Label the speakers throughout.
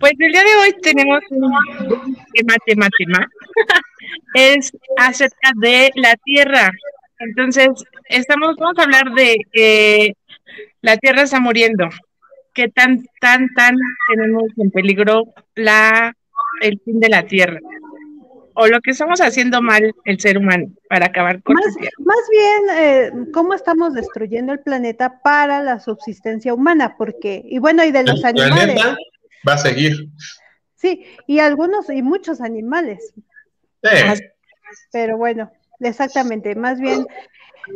Speaker 1: Pues el día de hoy tenemos un tema, tema, tema. es acerca de la Tierra. Entonces, estamos, vamos a hablar de que la Tierra está muriendo. ¿Qué tan, tan, tan tenemos en peligro la, el fin de la Tierra? o lo que estamos haciendo mal el ser humano para acabar con
Speaker 2: más, más bien, eh, cómo estamos destruyendo el planeta para la subsistencia humana, porque, y bueno, y de los
Speaker 3: el
Speaker 2: animales.
Speaker 3: Planeta va a seguir.
Speaker 2: Sí, y algunos, y muchos animales.
Speaker 3: Sí.
Speaker 2: Pero bueno, exactamente, más bien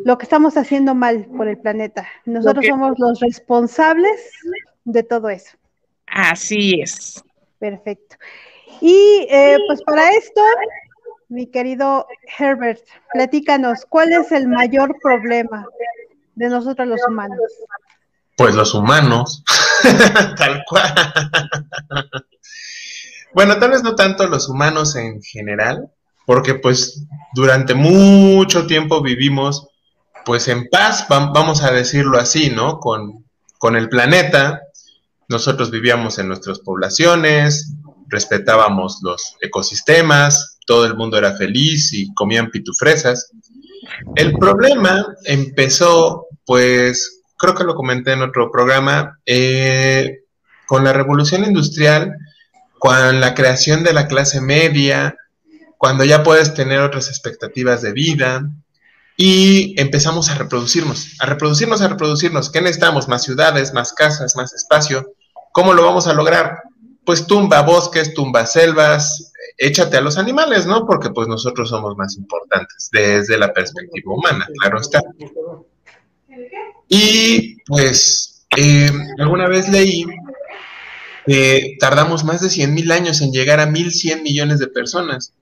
Speaker 2: lo que estamos haciendo mal por el planeta. Nosotros
Speaker 1: que-
Speaker 2: somos los responsables de todo eso.
Speaker 1: Así es.
Speaker 2: Perfecto. Y eh, pues para esto, mi querido Herbert, platícanos, ¿cuál es el mayor problema de nosotros los humanos?
Speaker 3: Pues los humanos, tal cual. bueno, tal vez no tanto los humanos en general, porque pues durante mucho tiempo vivimos pues en paz, vam- vamos a decirlo así, ¿no? Con, con el planeta, nosotros vivíamos en nuestras poblaciones, respetábamos los ecosistemas, todo el mundo era feliz y comían pitufresas. El problema empezó, pues, creo que lo comenté en otro programa, eh, con la revolución industrial, con la creación de la clase media, cuando ya puedes tener otras expectativas de vida y empezamos a reproducirnos, a reproducirnos, a reproducirnos. ¿Qué necesitamos? Más ciudades, más casas, más espacio. ¿Cómo lo vamos a lograr? Pues tumba bosques, tumba selvas, échate a los animales, ¿no? Porque pues nosotros somos más importantes desde la perspectiva humana, claro está. Y pues eh, alguna vez leí que tardamos más de 100 mil años en llegar a 1.100 millones de personas.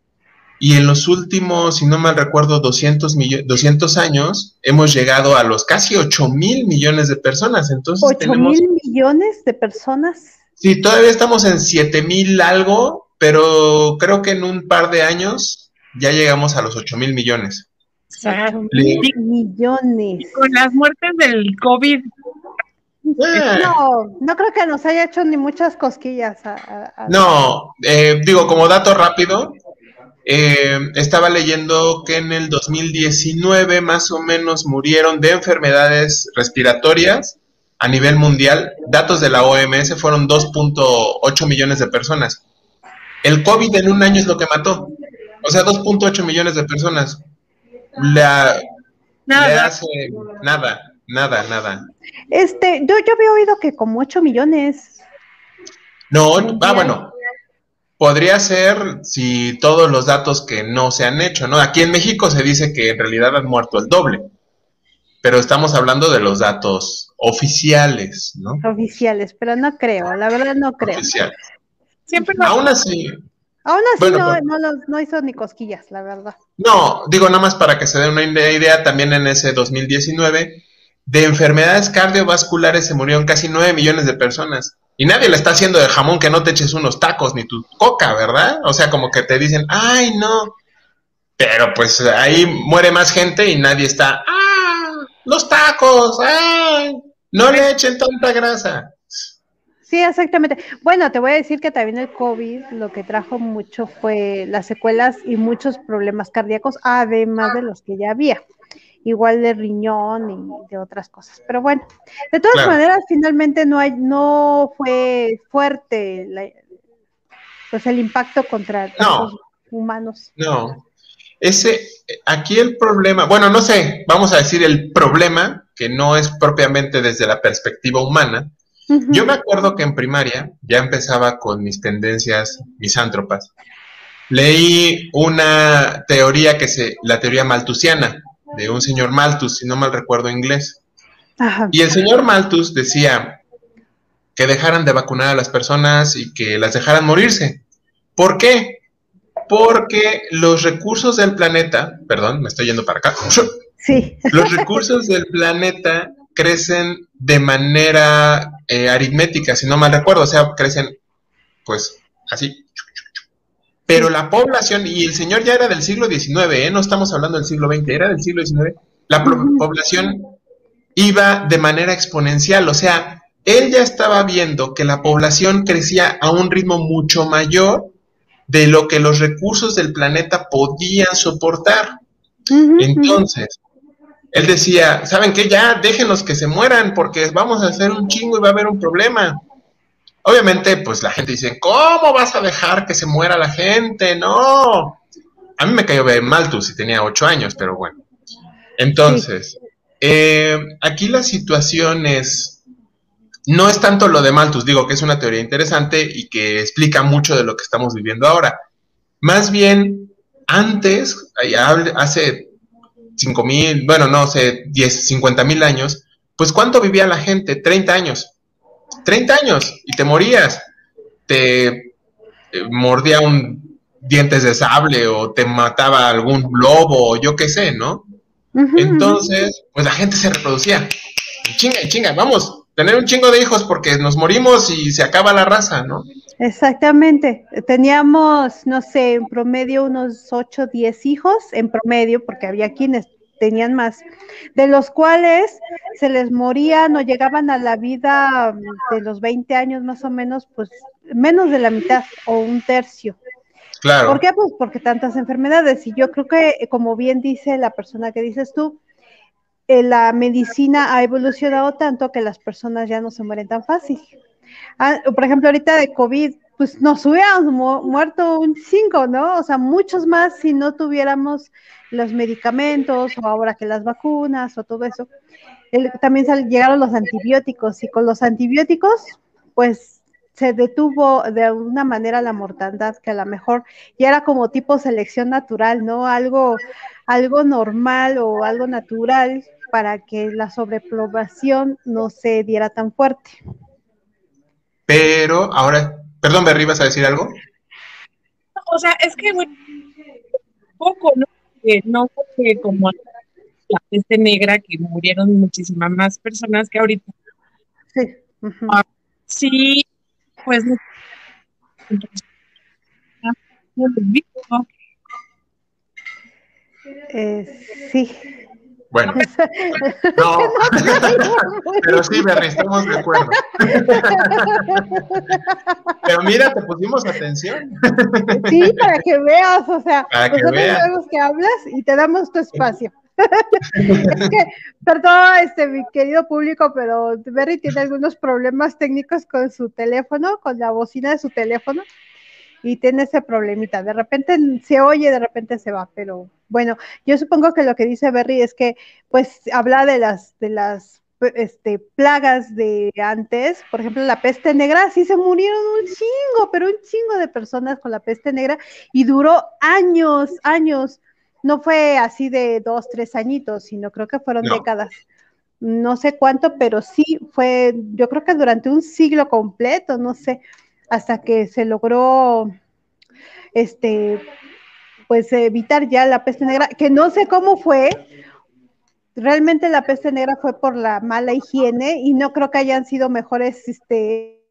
Speaker 3: Y en los últimos, si no mal recuerdo, 200, millo- 200 años, hemos llegado a los casi 8 mil millones de personas. Entonces
Speaker 2: ¿Ocho
Speaker 3: tenemos...
Speaker 2: mil millones de personas?
Speaker 3: Sí, todavía estamos en 7 mil algo, pero creo que en un par de años ya llegamos a los 8 mil millones.
Speaker 2: Millones.
Speaker 1: con las muertes del COVID,
Speaker 3: Eh,
Speaker 2: No, no creo que nos haya hecho ni muchas cosquillas. a- a- a-
Speaker 3: No, eh, digo, como dato rápido, eh, estaba leyendo que en el 2019 más o menos murieron de enfermedades respiratorias a nivel mundial. Datos de la OMS fueron 2.8 millones de personas. El COVID en un año es lo que mató. O sea, 2.8 millones de personas. La, le
Speaker 1: nada,
Speaker 3: hace nada, nada, nada.
Speaker 2: Este, yo, yo había oído que como 8 millones.
Speaker 3: No, ah, bueno, podría ser si todos los datos que no se han hecho, ¿no? Aquí en México se dice que en realidad han muerto el doble, pero estamos hablando de los datos oficiales, ¿no?
Speaker 2: oficiales, pero no creo, la verdad no creo.
Speaker 3: Oficiales.
Speaker 1: siempre
Speaker 3: Aún así,
Speaker 2: Aún así
Speaker 3: Bueno,
Speaker 2: no,
Speaker 3: pues-
Speaker 2: no, los- no hizo ni cosquillas, la verdad.
Speaker 3: no, digo nada más para que se den una idea, también en ese 2019, de enfermedades cardiovasculares se murieron casi 9 millones de personas. Y nadie le está haciendo de jamón que no te eches unos tacos ni tu coca, ¿verdad? O sea, como que te dicen, ay, no. Pero pues ahí muere más gente y nadie está, ah, los tacos, ay, no le echen tanta grasa.
Speaker 2: Sí, exactamente. Bueno, te voy a decir que también el COVID lo que trajo mucho fue las secuelas y muchos problemas cardíacos, además de los que ya había. Igual de riñón y de otras cosas. Pero bueno, de todas
Speaker 3: Claro.
Speaker 2: maneras, finalmente no hay, no fue fuerte la- pues el impacto contra tantos humanos.
Speaker 3: No, ese, aquí el problema, bueno, no sé, vamos a decir el problema, que no es propiamente desde la perspectiva humana. Yo me acuerdo que en primaria ya empezaba con mis tendencias misántropas. Leí una teoría que se, la teoría malthusiana, de un señor Malthus, si no mal recuerdo inglés.
Speaker 2: Ajá.
Speaker 3: Y el señor Malthus decía que dejaran de vacunar a las personas y que las dejaran morirse. ¿Por qué? Porque los recursos del planeta, perdón, me estoy yendo para acá,
Speaker 2: Sí,
Speaker 3: los recursos del planeta crecen de manera eh, aritmética, si no mal recuerdo, o sea, crecen pues así. Pero la población, y el señor ya era del siglo XIX, ¿eh? no estamos hablando del siglo XX, era del siglo XIX, la población iba de manera exponencial, o sea, él ya estaba viendo que la población crecía a un ritmo mucho mayor de lo que los recursos del planeta podían soportar. Entonces, él decía, ¿saben qué? Ya déjenos que se mueran porque vamos a hacer un chingo y va a haber un problema. Obviamente, pues la gente dice, ¿cómo vas a dejar que se muera la gente? No. A mí me cayó bien Malthus si tenía ocho años, pero bueno. Entonces, eh, aquí la situación es, no es tanto lo de Malthus, digo que es una teoría interesante y que explica mucho de lo que estamos viviendo ahora. Más bien, antes, hace cinco mil, bueno, no sé, 10, 50 mil años, pues ¿cuánto vivía la gente? 30 años. 30 años y te morías. Te eh, mordía un dientes de sable o te mataba algún lobo o yo qué sé, ¿no? Entonces, pues la gente se reproducía. Chinga, chinga, vamos, tener un chingo de hijos porque nos morimos y se acaba la raza, ¿no?
Speaker 2: Exactamente. Teníamos, no sé, en promedio unos 8, 10 hijos, en promedio, porque había quienes tenían más, de los cuales se les morían o llegaban a la vida de los 20 años más o menos, pues menos de la mitad o un tercio.
Speaker 3: Claro.
Speaker 2: ¿Por qué? Pues porque tantas enfermedades. Y yo creo que, como bien dice la persona que dices tú, eh, la medicina ha evolucionado tanto que las personas ya no se mueren tan fácil. Ah, por ejemplo, ahorita de COVID, pues nos hubiéramos muerto un 5, ¿no? O sea, muchos más si no tuviéramos los medicamentos o ahora que las vacunas o todo eso. también llegaron los antibióticos y con los antibióticos, pues se detuvo de alguna manera la mortandad, que a lo mejor ya era como tipo selección natural, ¿no? Algo, algo normal o algo natural para que la sobrepoblación no se diera tan fuerte.
Speaker 3: Pero ahora, perdón, Berry, ¿vas a decir algo?
Speaker 1: O sea, es que bueno, poco, ¿no? no fue como la peste negra que murieron muchísimas más personas que ahorita.
Speaker 2: Sí.
Speaker 1: Ah, sí, pues
Speaker 2: eh, sí.
Speaker 3: Bueno, no, pero sí, Berry, estamos de acuerdo. Pero mira, te pusimos atención.
Speaker 2: Sí, para que veas, o sea, nosotros sabemos que hablas y te damos tu espacio. es que, perdón, este, mi querido público, pero Berry tiene algunos problemas técnicos con su teléfono, con la bocina de su teléfono y tiene ese problemita. De repente se oye, de repente se va, pero bueno, yo supongo que lo que dice Berry es que pues habla de las de las este, plagas de antes, por ejemplo, la peste negra, sí se murieron un chingo, pero un chingo de personas con la peste negra y duró años, años. No fue así de dos, tres añitos, sino creo que fueron décadas. No sé cuánto, pero sí fue, yo creo que durante un siglo completo, no sé hasta que se logró este pues evitar ya la peste negra, que no sé cómo fue, realmente la peste negra fue por la mala higiene y no creo que hayan sido mejores este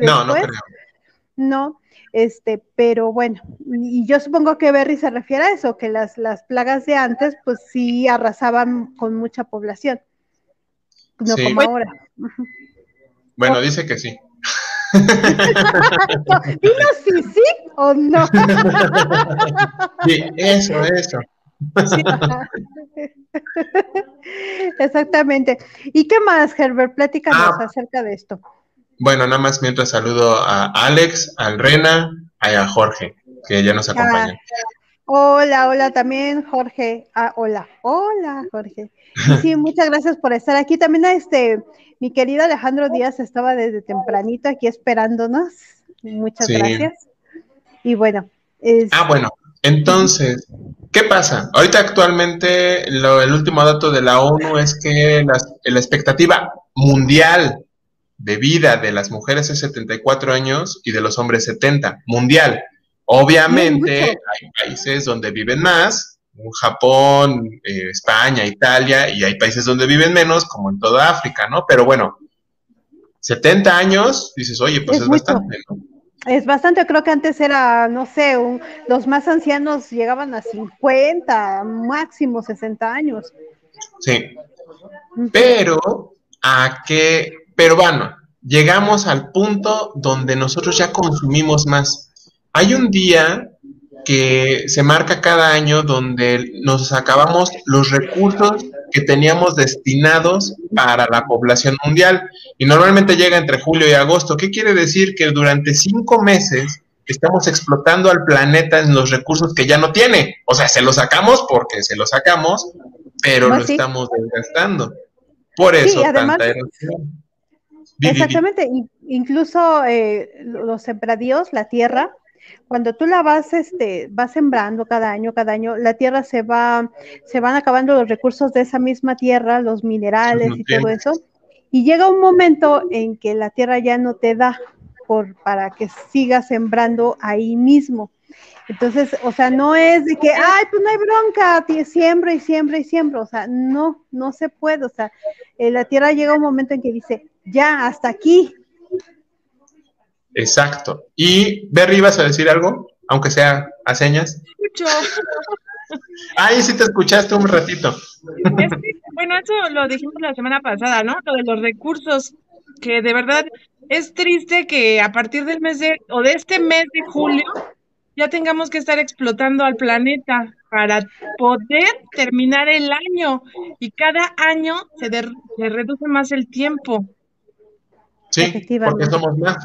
Speaker 3: no, no creo.
Speaker 2: No, este, pero bueno, y yo supongo que Berry se refiere a eso, que las, las plagas de antes, pues sí arrasaban con mucha población, no como ahora.
Speaker 3: Bueno, dice que sí.
Speaker 2: Dinos si sí o no.
Speaker 3: Sí, eso, eso.
Speaker 2: Exactamente. ¿Y qué más, Herbert? Platícanos ah. acerca de esto.
Speaker 3: Bueno, nada más mientras saludo a Alex, al Rena, y a Jorge, que ya nos ah.
Speaker 2: Hola, hola también, Jorge. Ah, hola, hola, Jorge. Sí, muchas gracias por estar aquí. También a este mi querido Alejandro Díaz estaba desde tempranito aquí esperándonos. Muchas gracias. Y bueno.
Speaker 3: Ah, bueno. Entonces, ¿qué pasa? Ahorita actualmente el último dato de la ONU es que la, expectativa mundial de vida de las mujeres es 74 años y de los hombres 70, mundial. Obviamente hay países donde viven más, Japón, eh, España, Italia, y hay países donde viven menos, como en toda África, ¿no? Pero bueno, 70 años, dices, oye, pues es, bastante, ¿no?
Speaker 2: Es bastante, creo que antes era, no sé, los más ancianos llegaban a 50, máximo 60 años.
Speaker 3: Sí. Pero, ¿a qué? pero bueno, llegamos al punto donde nosotros ya consumimos más. Hay un día que se marca cada año donde nos acabamos los recursos que teníamos destinados para la población mundial y normalmente llega entre julio y agosto. ¿Qué quiere decir? Que durante cinco meses estamos explotando al planeta en los recursos que ya no tiene. O sea, se los sacamos porque se los sacamos, pero lo estamos desgastando. Por eso tanta erosión.
Speaker 2: Exactamente, incluso eh, los sembradíos, la tierra, cuando tú la vas, este, vas sembrando cada año, cada año, la tierra se va, se van acabando los recursos de esa misma tierra, los minerales y todo eso, y llega un momento en que la tierra ya no te da por, para que sigas sembrando ahí mismo. Entonces, o sea, no es de que, ay, pues no hay bronca, siembra y siembra y siembra, o sea, no, no se puede, o sea, eh, la tierra llega un momento en que dice, ya, hasta aquí.
Speaker 3: Exacto. Y, Berry, ¿ibas a decir algo? Aunque sea a señas. Escucho. Ay, sí te escuchaste un ratito.
Speaker 1: bueno, eso lo dijimos la semana pasada, ¿no? Lo de los recursos, que de verdad es triste que a partir del mes de, o de este mes de julio, ya tengamos que estar explotando al planeta para poder terminar el año. Y cada año se, se reduce más el tiempo.
Speaker 3: Sí, porque somos más.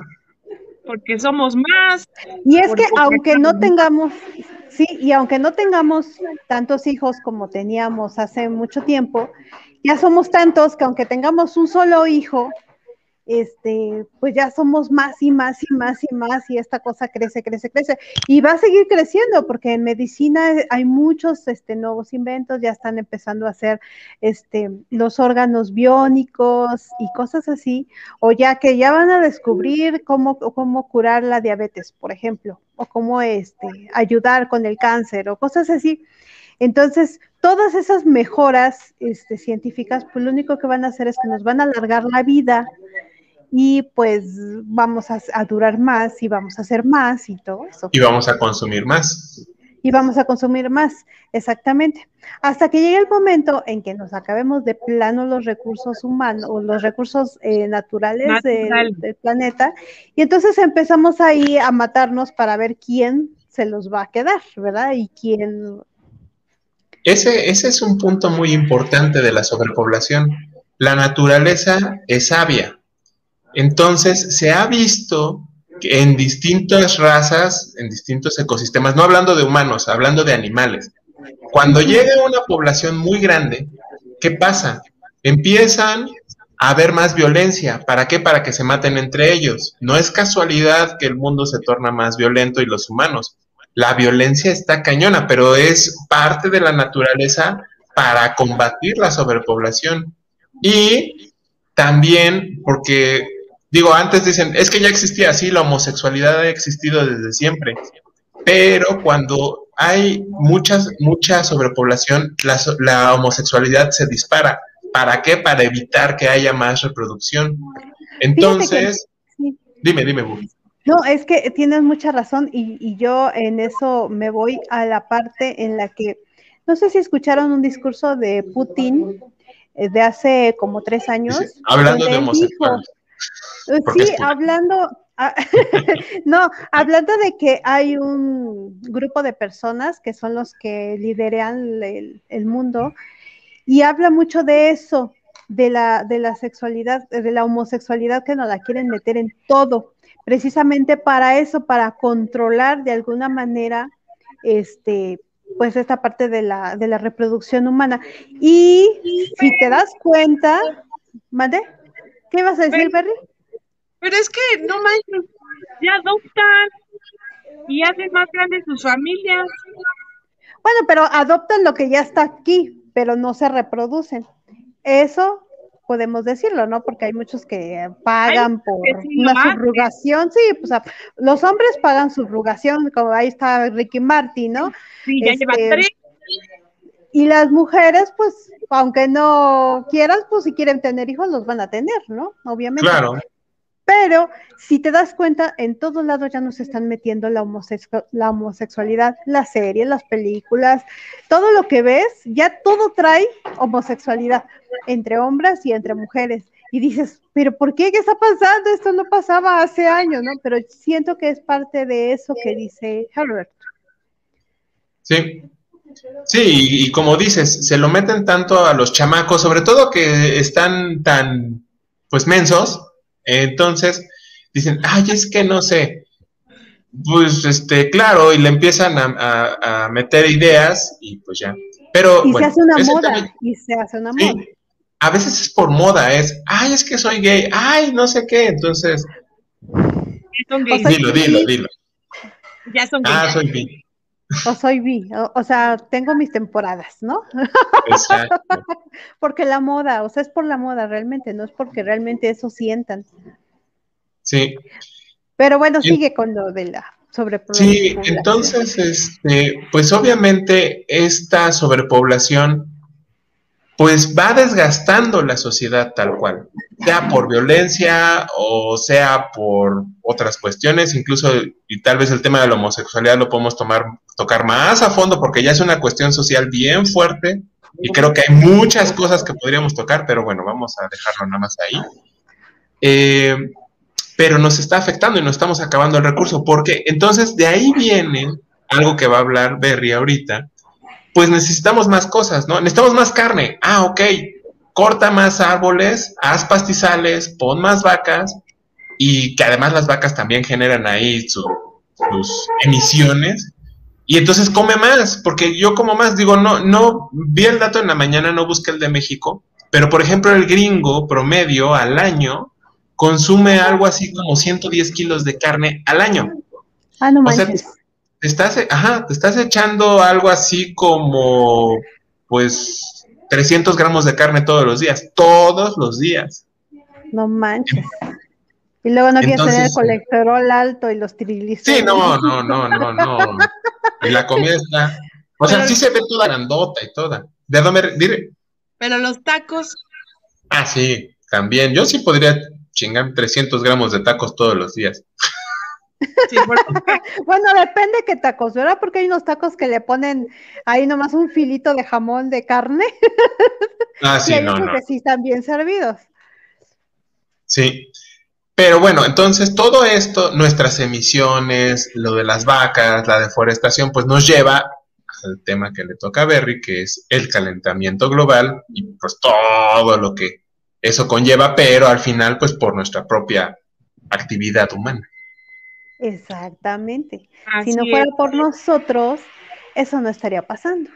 Speaker 1: Porque somos más.
Speaker 2: Y es que aunque no tengamos, sí, y aunque no tengamos tantos hijos como teníamos hace mucho tiempo, ya somos tantos que aunque tengamos un solo hijo, este, pues ya somos más y más y más y más y esta cosa crece, crece, crece. Y va a seguir creciendo porque en medicina hay muchos este, nuevos inventos, ya están empezando a hacer este, los órganos biónicos y cosas así, o ya que ya van a descubrir cómo, cómo curar la diabetes, por ejemplo, o cómo este, ayudar con el cáncer o cosas así. Entonces, todas esas mejoras este, científicas, pues lo único que van a hacer es que nos van a alargar la vida, y pues vamos a, durar más y vamos a hacer más y todo eso.
Speaker 3: Y vamos a consumir más.
Speaker 2: Y vamos a consumir más, exactamente. Hasta que llegue el momento en que nos acabemos de plano los recursos humanos o los recursos eh, naturales del, planeta. Y entonces empezamos ahí a matarnos para ver quién se los va a quedar, ¿verdad? Y quién...
Speaker 3: Ese, ese es un punto muy importante de la sobrepoblación. La naturaleza es sabia entonces, se ha visto que en distintas razas, en distintos ecosistemas, no hablando de humanos, hablando de animales, cuando llega una población muy grande, ¿qué pasa? Empiezan a haber más violencia. ¿Para qué? Para que se maten entre ellos. No es casualidad que el mundo se torna más violento y los humanos. La violencia está cañona, pero es parte de la naturaleza para combatir la sobrepoblación. Y también porque Digo, antes dicen, es que ya existía así, la homosexualidad ha existido desde siempre, pero cuando hay muchas, mucha sobrepoblación, la, homosexualidad se dispara. ¿Para qué? Para evitar que haya más reproducción. Entonces, dime, dime.
Speaker 2: No, es que tienes mucha razón y, y, yo en eso me voy a la parte en la que, no sé si escucharon un discurso de Putin eh, de hace como tres años.
Speaker 3: hablando de homosexuales.
Speaker 2: Sí, hablando, ah, no, hablando de que hay un grupo de personas que son los que lideran el, mundo y habla mucho de eso, de la, de la sexualidad, de la homosexualidad que nos la quieren meter en todo, precisamente para eso, para controlar de alguna manera, este, pues esta parte de la, de la reproducción humana. Y si te das cuenta, ¿mande? ¿Qué vas a decir, Perry?
Speaker 1: Pero es que no manches, ya adoptan y hacen más grandes sus familias.
Speaker 2: Bueno, pero adoptan lo que ya está aquí, pero no se reproducen. Eso podemos decirlo, ¿no? Porque hay muchos que pagan por una subrugación, sí, pues los hombres pagan subrugación, como ahí está Ricky Martin, ¿no?
Speaker 1: Sí, ya lleva este, tres.
Speaker 2: Y las mujeres, pues, aunque no quieras, pues si quieren tener hijos, los van a tener, ¿no? Obviamente.
Speaker 3: Claro.
Speaker 2: Pero si te das cuenta, en todos lados ya nos están metiendo la, la homosexualidad, las series, las películas, todo lo que ves, ya todo trae homosexualidad entre hombres y entre mujeres. y dices, pero ¿por qué? ¿Qué está pasando? Esto no pasaba hace años, ¿no? Pero siento que es parte de eso que dice Herbert.
Speaker 3: Sí, Sí, y, como dices, se lo meten tanto a los chamacos, sobre todo que están tan, pues, mensos. Entonces, dicen, ay, es que no sé. Pues, este, claro, y le empiezan a, meter ideas y pues ya. Pero,
Speaker 2: y se hace una moda, y se hace una moda.
Speaker 3: A veces es por moda, es, ay, es que soy gay, ay, no sé qué, entonces... Dilo, dilo, dilo.
Speaker 1: Ya son
Speaker 3: Ah, soy gay.
Speaker 2: O soy bi, o, sea, tengo mis temporadas, ¿no?
Speaker 3: Exacto.
Speaker 2: porque la moda, o sea, es por la moda realmente, no es porque realmente eso sientan.
Speaker 3: Sí.
Speaker 2: Pero bueno, sigue con lo de la sobrepoblación.
Speaker 3: Sí, entonces, este, pues obviamente esta sobrepoblación pues va desgastando la sociedad tal cual, sea por violencia o sea por otras cuestiones, incluso y tal vez el tema de la homosexualidad lo podemos tomar, tocar más a fondo porque ya es una cuestión social bien fuerte y creo que hay muchas cosas que podríamos tocar, pero bueno, vamos a dejarlo nada más ahí. Eh, pero nos está afectando y nos estamos acabando el recurso, porque entonces de ahí viene algo que va a hablar Berry ahorita, pues necesitamos más cosas, ¿no? Necesitamos más carne. Ah, ok. Corta más árboles, haz pastizales, pon más vacas y que además las vacas también generan ahí sus emisiones. Y entonces come más, porque yo como más, digo, no, no, vi el dato en la mañana, no busqué el de México, pero por ejemplo el gringo promedio al año consume algo así como 110 kilos de carne al año.
Speaker 2: Ah, no manches
Speaker 3: te estás, ajá, te estás echando algo así como, pues, 300 gramos de carne todos los días, todos los días.
Speaker 2: No manches. Y luego no quieres tener el colesterol alto y los triglicéridos.
Speaker 3: Sí, no, no, no, no, no. Y la comida está. O sea, sí se ve toda grandota y toda. ¿De dónde? Dire.
Speaker 1: Pero los tacos.
Speaker 3: Ah, sí, también. Yo sí podría chingar 300 gramos de tacos todos los días.
Speaker 2: bueno, depende qué tacos, ¿verdad? Porque hay unos tacos que le ponen ahí nomás un filito de jamón de carne.
Speaker 3: Ah, sí,
Speaker 2: y hay
Speaker 3: no,
Speaker 2: otros que sí están bien servidos.
Speaker 3: Sí. Pero bueno, entonces todo esto, nuestras emisiones, lo de las vacas, la deforestación, pues nos lleva al tema que le toca a Berry, que es el calentamiento global y pues todo lo que eso conlleva, pero al final pues por nuestra propia actividad humana.
Speaker 2: Exactamente. si no fuera por nosotros, eso no estaría pasando.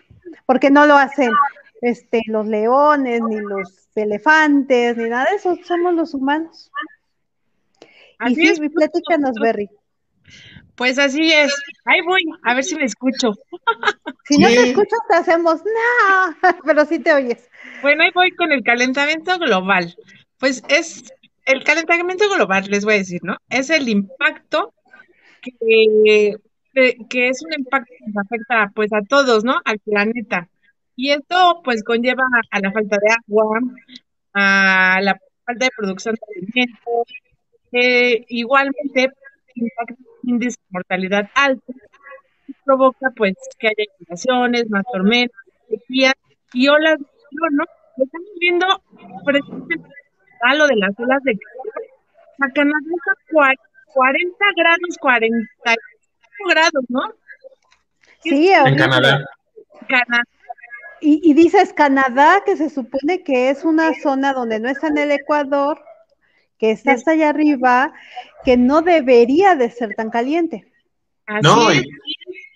Speaker 2: Porque no lo hacen este, los leones, ni los elefantes, ni nada de eso, somos los humanos. Y sí, es. platícanos, Berry.
Speaker 1: Pues así es. Ahí voy, a ver si me escucho.
Speaker 2: Si no te escuchas, te hacemos no, pero sí te oyes.
Speaker 1: Bueno, ahí voy con el calentamiento global. Pues es el calentamiento global, les voy a decir, ¿no? Es el impacto que, que es un impacto que nos afecta pues a todos, ¿no? Al planeta. Y esto pues conlleva a la falta de agua, a la falta de producción de alimentos, eh, igualmente impacta índice de mortalidad alto, provoca pues que haya inundaciones, más tormentas, sequías y olas de calor, ¿no? Estamos viendo precisamente a lo de las olas de calor. A Canadá 40 grados, 45 grados, ¿no?
Speaker 2: Sí,
Speaker 3: en Canadá.
Speaker 1: Canadá.
Speaker 2: Y, dices Canadá, que se supone que es una zona donde no está en el Ecuador, que está hasta allá arriba, que no debería de ser tan caliente.
Speaker 3: no,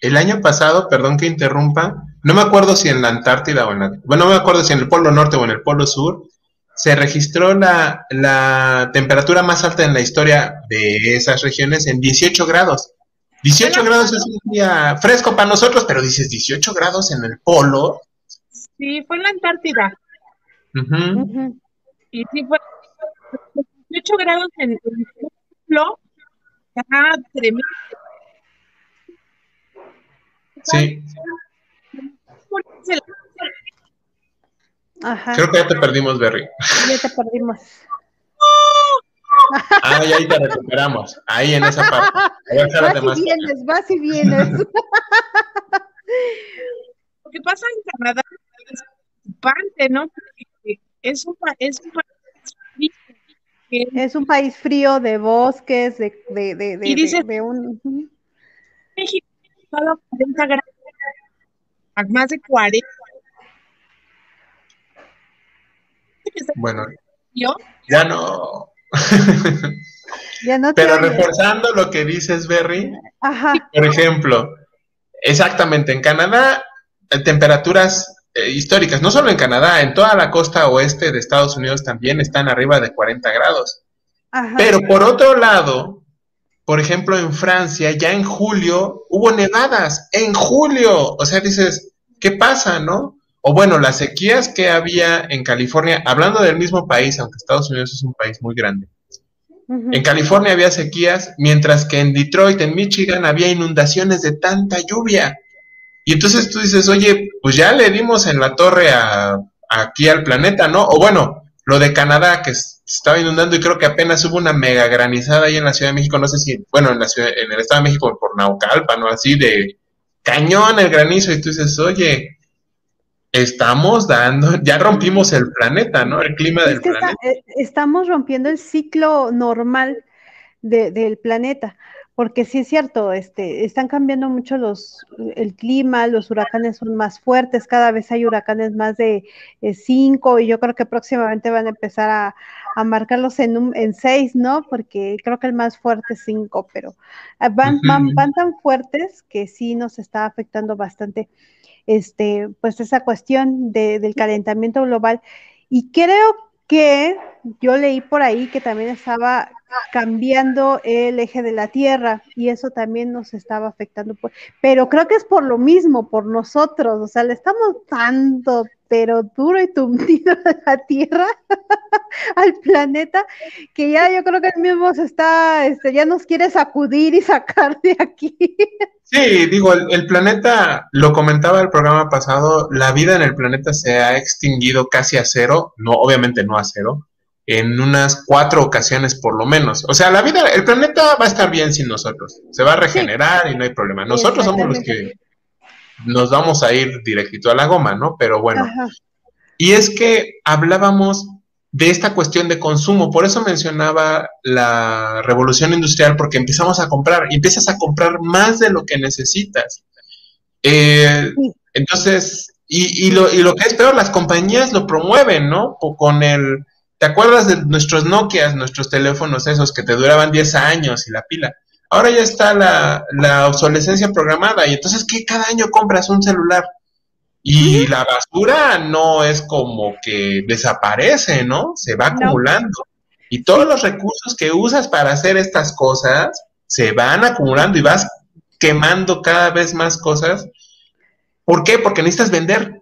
Speaker 3: el año pasado, perdón que interrumpa, no me acuerdo si en la Antártida o en la, bueno, no me acuerdo si en el Polo Norte o en el Polo Sur, se registró la, temperatura más alta en la historia de esas regiones en 18 grados. 18 grados es un día fresco para nosotros, pero dices 18 grados en el polo.
Speaker 1: Sí, fue en la Antártida. Y sí fue 18 grados en el polo. Ajá, tremendo.
Speaker 3: Sí. Creo que ya te perdimos, Berry.
Speaker 2: Ya te perdimos.
Speaker 3: Ah, ahí te recuperamos. Ahí en esa parte.
Speaker 2: vas y vienes, vas y vienes.
Speaker 1: Lo que pasa en Canadá es preocupante, ¿no? Porque es un, es un país
Speaker 2: Es un país frío de bosques, de, de, de, de,
Speaker 1: Y dice-
Speaker 2: de un...
Speaker 1: México, solo 40 grados. A más de 40.
Speaker 3: Bueno,
Speaker 1: ¿Yo?
Speaker 3: ya no.
Speaker 2: Ya no
Speaker 3: Pero
Speaker 2: oyes.
Speaker 3: reforzando lo que dices, Berry,
Speaker 2: Ajá,
Speaker 3: por ejemplo, exactamente, en Canadá, eh, temperaturas eh, históricas, no solo en Canadá, en toda la costa oeste de Estados Unidos también están arriba de 40 grados.
Speaker 2: ajá.
Speaker 3: Pero por otro lado, por ejemplo, en Francia, ya en julio hubo nevadas, en julio. O sea, dices, ¿qué pasa, no? O bueno, las sequías que había en California, hablando del mismo país, aunque Estados Unidos es un país muy grande. En California había sequías, mientras que en Detroit, en Michigan, había inundaciones de tanta lluvia. Y entonces tú dices, oye, pues ya le dimos en la torre a, aquí al planeta, ¿no? O bueno, lo de Canadá, que se estaba inundando y creo que apenas hubo una mega granizada ahí en la Ciudad de México, no sé si, bueno, en la ciudad, en el Estado de México por Naucalpan, ¿no? Así de cañón el granizo, y tú dices, oye, estamos dando, ya rompimos el planeta, ¿no? El clima del
Speaker 2: Es
Speaker 3: planeta.
Speaker 2: eh, estamos rompiendo el ciclo normal de- del planeta, porque sí es cierto, este, están cambiando mucho los, el clima, los huracanes son más fuertes, cada vez hay huracanes más de eh, cinco y yo creo que próximamente van a empezar a, a marcarlos en, un, en seis, ¿no? Porque creo que el más fuerte es cinco, pero ah, van, van, van tan fuertes que sí nos está afectando bastante este, pues esa cuestión de- del calentamiento global. Y creo que yo leí por ahí que también estaba cambiando el eje de la Tierra y eso también nos estaba afectando. pero creo que es por lo mismo, por nosotros, o sea, le estamos dando, pero duro y tundido a la Tierra, al planeta, que ya yo creo que él mismo se está, este, ya nos quiere sacudir y sacar de aquí.
Speaker 3: Sí, digo, el, el planeta, lo comentaba el programa pasado, la vida en el planeta se ha extinguido casi a cero, no, obviamente no a cero, en unas cuatro ocasiones por lo menos. O sea, la vida, el planeta va a estar bien sin nosotros, se va a regenerar y no hay problema. Nosotros somos los que nos vamos a ir directito a la goma, ¿no? Pero bueno,
Speaker 2: Ajá.
Speaker 3: y es que hablábamos de esta cuestión de consumo, por eso mencionaba la revolución industrial, porque empezamos a comprar y empiezas a comprar más de lo que necesitas. Eh,
Speaker 2: Sí.
Speaker 3: entonces, y, y lo, y lo que es peor, las compañías lo promueven, ¿no? Po- Con el, ¿te acuerdas de nuestros Nokias, nuestros teléfonos esos que te duraban 10 años y la pila? Ahora ya está la, la obsolescencia programada y entonces, ¿qué? Cada año compras un celular. Y la basura no es como que desaparece, ¿no? Se va
Speaker 2: No.
Speaker 3: acumulando. Y todos los recursos que usas para hacer estas cosas se van acumulando y vas quemando cada vez más cosas. ¿Por qué? Porque necesitas vender.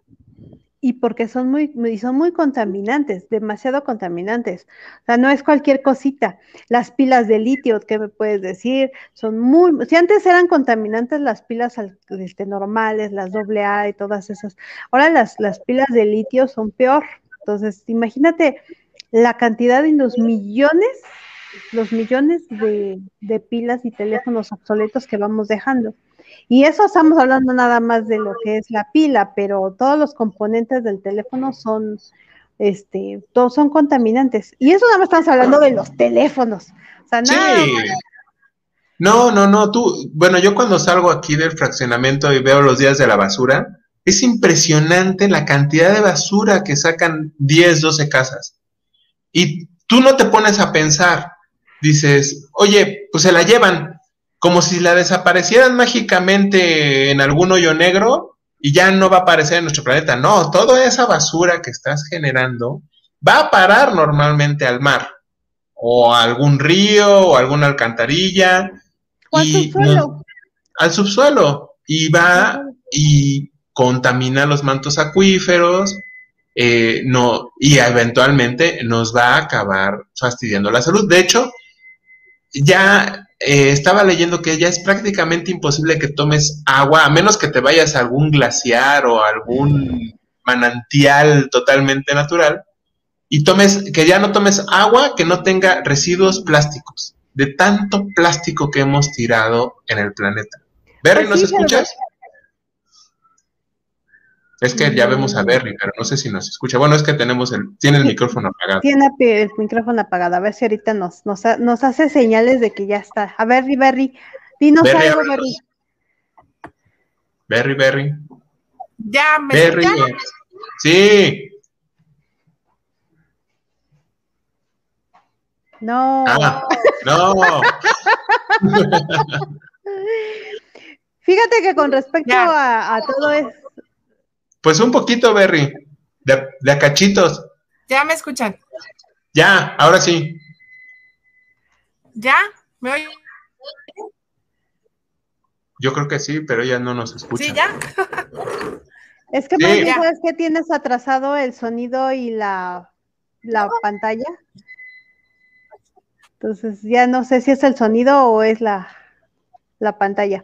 Speaker 2: Y porque son muy, muy- son muy contaminantes, demasiado contaminantes. O sea, no es cualquier cosita. Las pilas de litio, ¿qué me puedes decir? Son muy, si antes eran contaminantes las pilas este, normales, las AA y todas esas, ahora las, las pilas de litio son peor. Entonces, imagínate la cantidad y los millones, los millones de, de pilas y teléfonos obsoletos que vamos dejando. Y eso estamos hablando nada más de lo que es la pila, pero todos los componentes del teléfono son, este, todos son contaminantes. Y eso nada más estamos hablando de los teléfonos. O sea, nada.
Speaker 3: Sí. No, no, no, tú, bueno, yo cuando salgo aquí del fraccionamiento y veo los días de la basura, es impresionante la cantidad de basura que sacan 10, 12 casas. Y tú no te pones a pensar, dices, oye, pues se la llevan, como si la desaparecieran mágicamente en algún hoyo negro y ya no va a aparecer en nuestro planeta. No, toda esa basura que estás generando va a parar normalmente al mar o a algún río o alguna alcantarilla
Speaker 2: O al
Speaker 3: y
Speaker 2: subsuelo.
Speaker 3: al subsuelo y va y contamina los mantos acuíferos eh, no, y eventualmente nos va a acabar fastidiando la salud. De hecho, ya eh, estaba leyendo que ya es prácticamente imposible que tomes agua, a menos que te vayas a algún glaciar o a algún manantial totalmente natural, y tomes, que ya no tomes agua que no tenga residuos plásticos, de tanto plástico que hemos tirado en el planeta. Berry,
Speaker 2: Pues
Speaker 3: ¿nos
Speaker 2: sí, pero-
Speaker 3: escuchas? Es que ya vemos a Berry, pero no sé si nos escucha. Bueno, es que tenemos el, tiene el micrófono apagado.
Speaker 2: Tiene el micrófono apagado. A ver si ahorita nos, nos, nos hace señales de que ya está. A ver, Berry, dinos Berry, algo, Berry.
Speaker 3: Berry, Berry.
Speaker 1: Ya, me
Speaker 3: Berry. Sí.
Speaker 2: No.
Speaker 3: Ah, no.
Speaker 2: Fíjate que con respecto a, todo eso.
Speaker 3: Pues un poquito, Berry, de, de cachitos.
Speaker 1: ¿Ya me escuchan?
Speaker 3: Ya, ahora sí.
Speaker 1: ¿Ya? ¿Me oyen?
Speaker 3: Yo creo que sí, pero ella no nos escucha.
Speaker 1: Sí, ya.
Speaker 2: es que sí. ¿sabes que tienes atrasado el sonido y la, la pantalla? Entonces ya no sé si es el sonido o es la, la pantalla.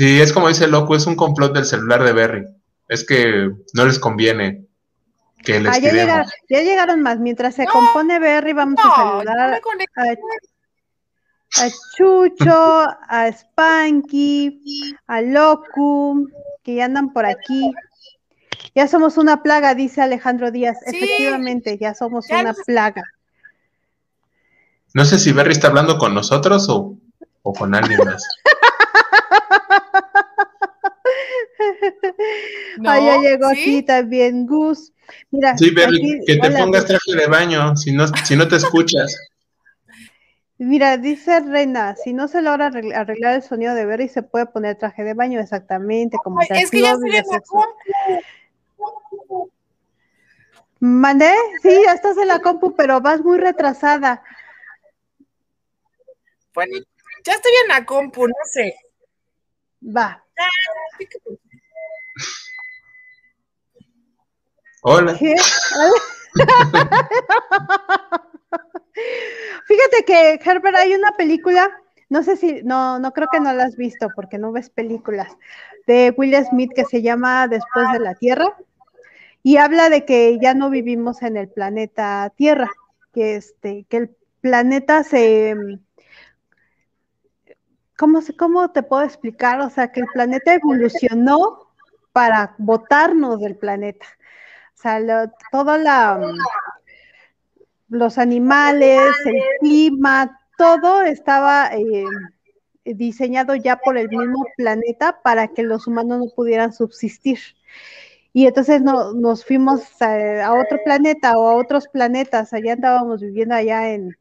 Speaker 3: Sí, es como dice loco, es un complot del celular de Berry. Es que no les conviene que les ah,
Speaker 2: ya, llegaron, ya, llegaron, más. Mientras se compone Berry, vamos a saludar a, a, Chucho, a Spanky, a Locu, que ya andan por aquí. Ya somos una plaga, dice Alejandro Díaz. Efectivamente, ya somos una plaga.
Speaker 3: No sé si Berry está hablando con nosotros o, con alguien más.
Speaker 2: No, ya llegó aquí también Gus. Mira,
Speaker 3: sí, Berry, que te pongas traje de baño si no, si no te escuchas.
Speaker 2: Mira, dice Reina, si no se logra arreglar el sonido de Berry, se puede poner traje de baño exactamente como
Speaker 1: Es que ya estoy en la
Speaker 2: ¿Mandé? Sí, ya estás en la compu, pero vas muy retrasada.
Speaker 1: Bueno, ya estoy en la compu, no sé.
Speaker 2: Va.
Speaker 3: Hola.
Speaker 2: Fíjate que, Herbert, hay una película, no sé si, no, no creo que no la has visto porque no ves películas, de Will Smith que se llama Después de la Tierra y habla de que ya no vivimos en el planeta Tierra, que este, que el planeta se ¿cómo, ¿cómo te puedo explicar? O sea, que el planeta evolucionó para botarnos del planeta. O sea, todo la, los animales, el clima, todo estaba eh, diseñado ya por el mismo planeta para que los humanos no pudieran subsistir. Y entonces nos fuimos a, a, otro planeta o a otros planetas, allá andábamos viviendo allá en,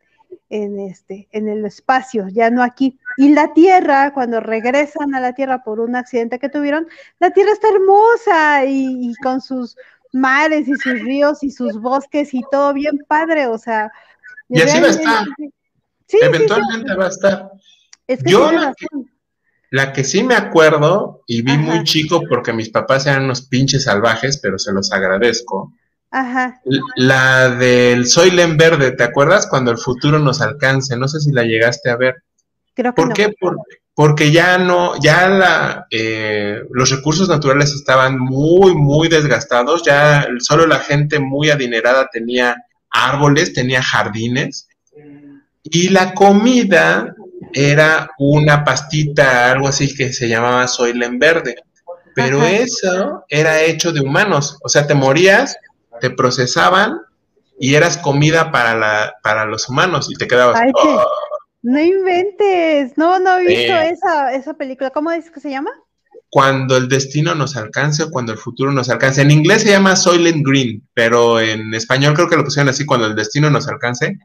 Speaker 2: en, este, en el espacio, ya no aquí. Y la Tierra, cuando regresan a la Tierra por un accidente que tuvieron, la Tierra está hermosa y, con sus mares y sus ríos y sus bosques y todo bien padre, o sea.
Speaker 3: Y así va a estar. Eventualmente va a estar. Yo la que, la que, sí me acuerdo y vi muy chico porque mis papás eran unos pinches salvajes, pero se los agradezco.
Speaker 2: Ajá.
Speaker 3: La del Soylent Verde, ¿te acuerdas? Cuando el futuro nos alcance. No sé si la llegaste a ver.
Speaker 2: Creo
Speaker 3: ¿Por qué? porque ya no, ya la, eh, los recursos naturales estaban muy, muy desgastados. Ya solo la gente muy adinerada tenía árboles, tenía jardines. Y la comida era una pastita, algo así que se llamaba Soylent Verde. Pero eso era hecho de humanos. O sea, te morías te procesaban y eras comida para, la, para los humanos y te quedabas... Oh".
Speaker 2: No inventes, no, no he visto esa, esa película. ¿Cómo dices que se llama?
Speaker 3: Cuando el destino nos alcance o cuando el futuro nos alcance. En inglés se llama Soylent Green, pero en español creo que lo pusieron así, cuando el destino nos alcance.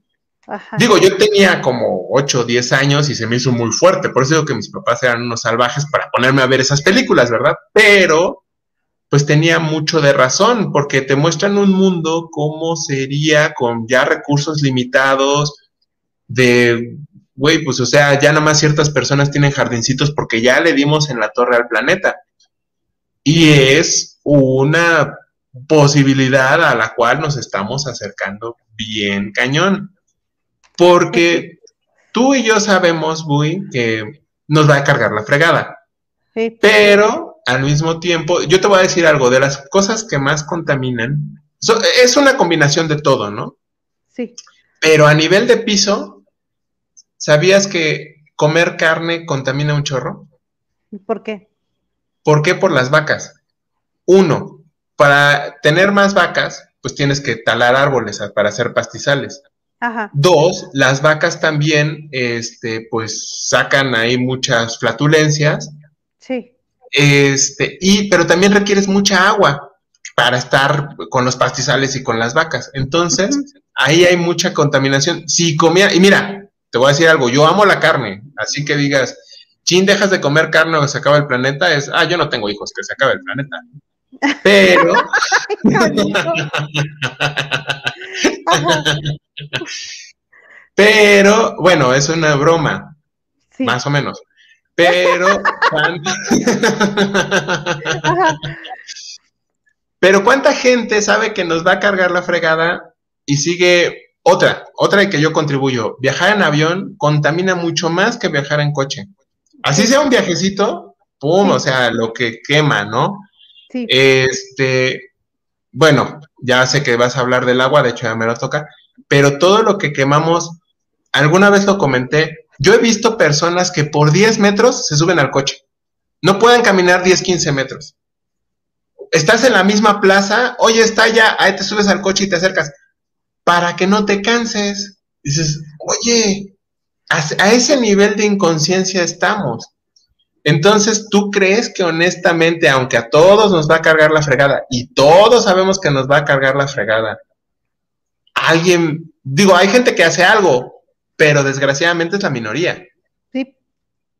Speaker 3: Digo, yo tenía como 8 o 10 años y se me hizo muy fuerte, por eso digo que mis papás eran unos salvajes para ponerme a ver esas películas, ¿verdad? Pero pues tenía mucho de razón, porque te muestran un mundo como sería con ya recursos limitados, de, güey, pues o sea, ya nada más ciertas personas tienen jardincitos porque ya le dimos en la torre al planeta. Y es una posibilidad a la cual nos estamos acercando bien cañón. Porque tú y yo sabemos, Bui, que nos va a cargar la fregada. Pero al mismo tiempo, yo te voy a decir algo, de las cosas que más contaminan, es una combinación de todo, ¿no?
Speaker 2: Sí.
Speaker 3: Pero a nivel de piso, ¿sabías que comer carne contamina un chorro?
Speaker 2: ¿Por qué?
Speaker 3: ¿Por qué? Por las vacas. Uno, para tener más vacas, pues tienes que talar árboles para hacer pastizales.
Speaker 2: Ajá.
Speaker 3: Dos, las vacas también, este, pues sacan ahí muchas flatulencias.
Speaker 2: Sí.
Speaker 3: Este, y, pero también requieres mucha agua para estar con los pastizales y con las vacas. Entonces, ahí hay mucha contaminación. Si comía, y mira, te voy a decir algo, yo amo la carne, así que digas, chin, dejas de comer carne o se acaba el planeta, es, ah, yo no tengo hijos, que se acabe el planeta. Pero... Pero, bueno, es una broma, más o menos. Pero, pero ¿cuánta gente sabe que nos va a cargar la fregada y sigue otra, otra que yo contribuyo? Viajar en avión contamina mucho más que viajar en coche. Así sea un viajecito, pum, o sea, lo que quema, ¿no?
Speaker 2: Sí.
Speaker 3: Este, bueno, ya sé que vas a hablar del agua, de hecho ya me lo toca, pero todo lo que quemamos, alguna vez lo comenté, yo he visto personas que por 10 metros se suben al coche. No pueden caminar 10, 15 metros. Estás en la misma plaza, oye, está ya, ahí te subes al coche y te acercas. Para que no te canses. Dices, oye, a, a ese nivel de inconsciencia estamos. Entonces, ¿tú crees que honestamente, aunque a todos nos va a cargar la fregada, y todos sabemos que nos va a cargar la fregada, alguien, digo, hay gente que hace algo, pero desgraciadamente es la minoría.
Speaker 2: Sí,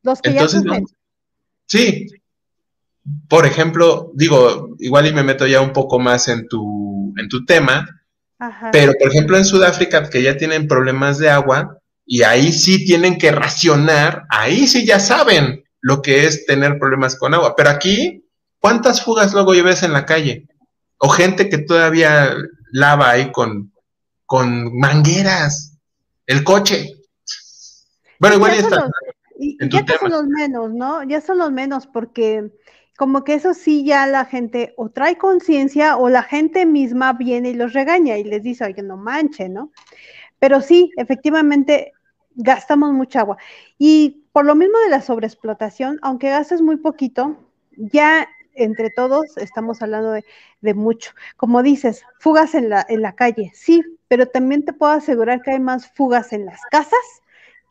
Speaker 2: los que
Speaker 3: Entonces,
Speaker 2: ya
Speaker 3: no, sí. Por ejemplo, digo, igual y me meto ya un poco más en tu, en tu tema,
Speaker 2: Ajá.
Speaker 3: pero por ejemplo en Sudáfrica, que ya tienen problemas de agua, y ahí sí tienen que racionar, ahí sí ya saben lo que es tener problemas con agua. Pero aquí, ¿cuántas fugas luego lleves en la calle? O gente que todavía lava ahí con, con mangueras el coche. Bueno, igual ya, está.
Speaker 2: los, y, ya que son los menos, ¿no? Ya son los menos porque como que eso sí ya la gente o trae conciencia o la gente misma viene y los regaña y les dice, oye, no manche, ¿no? Pero sí, efectivamente, gastamos mucha agua. Y por lo mismo de la sobreexplotación, aunque gastes muy poquito, ya entre todos estamos hablando de, de mucho. Como dices, fugas en la, en la calle, sí, pero también te puedo asegurar que hay más fugas en las casas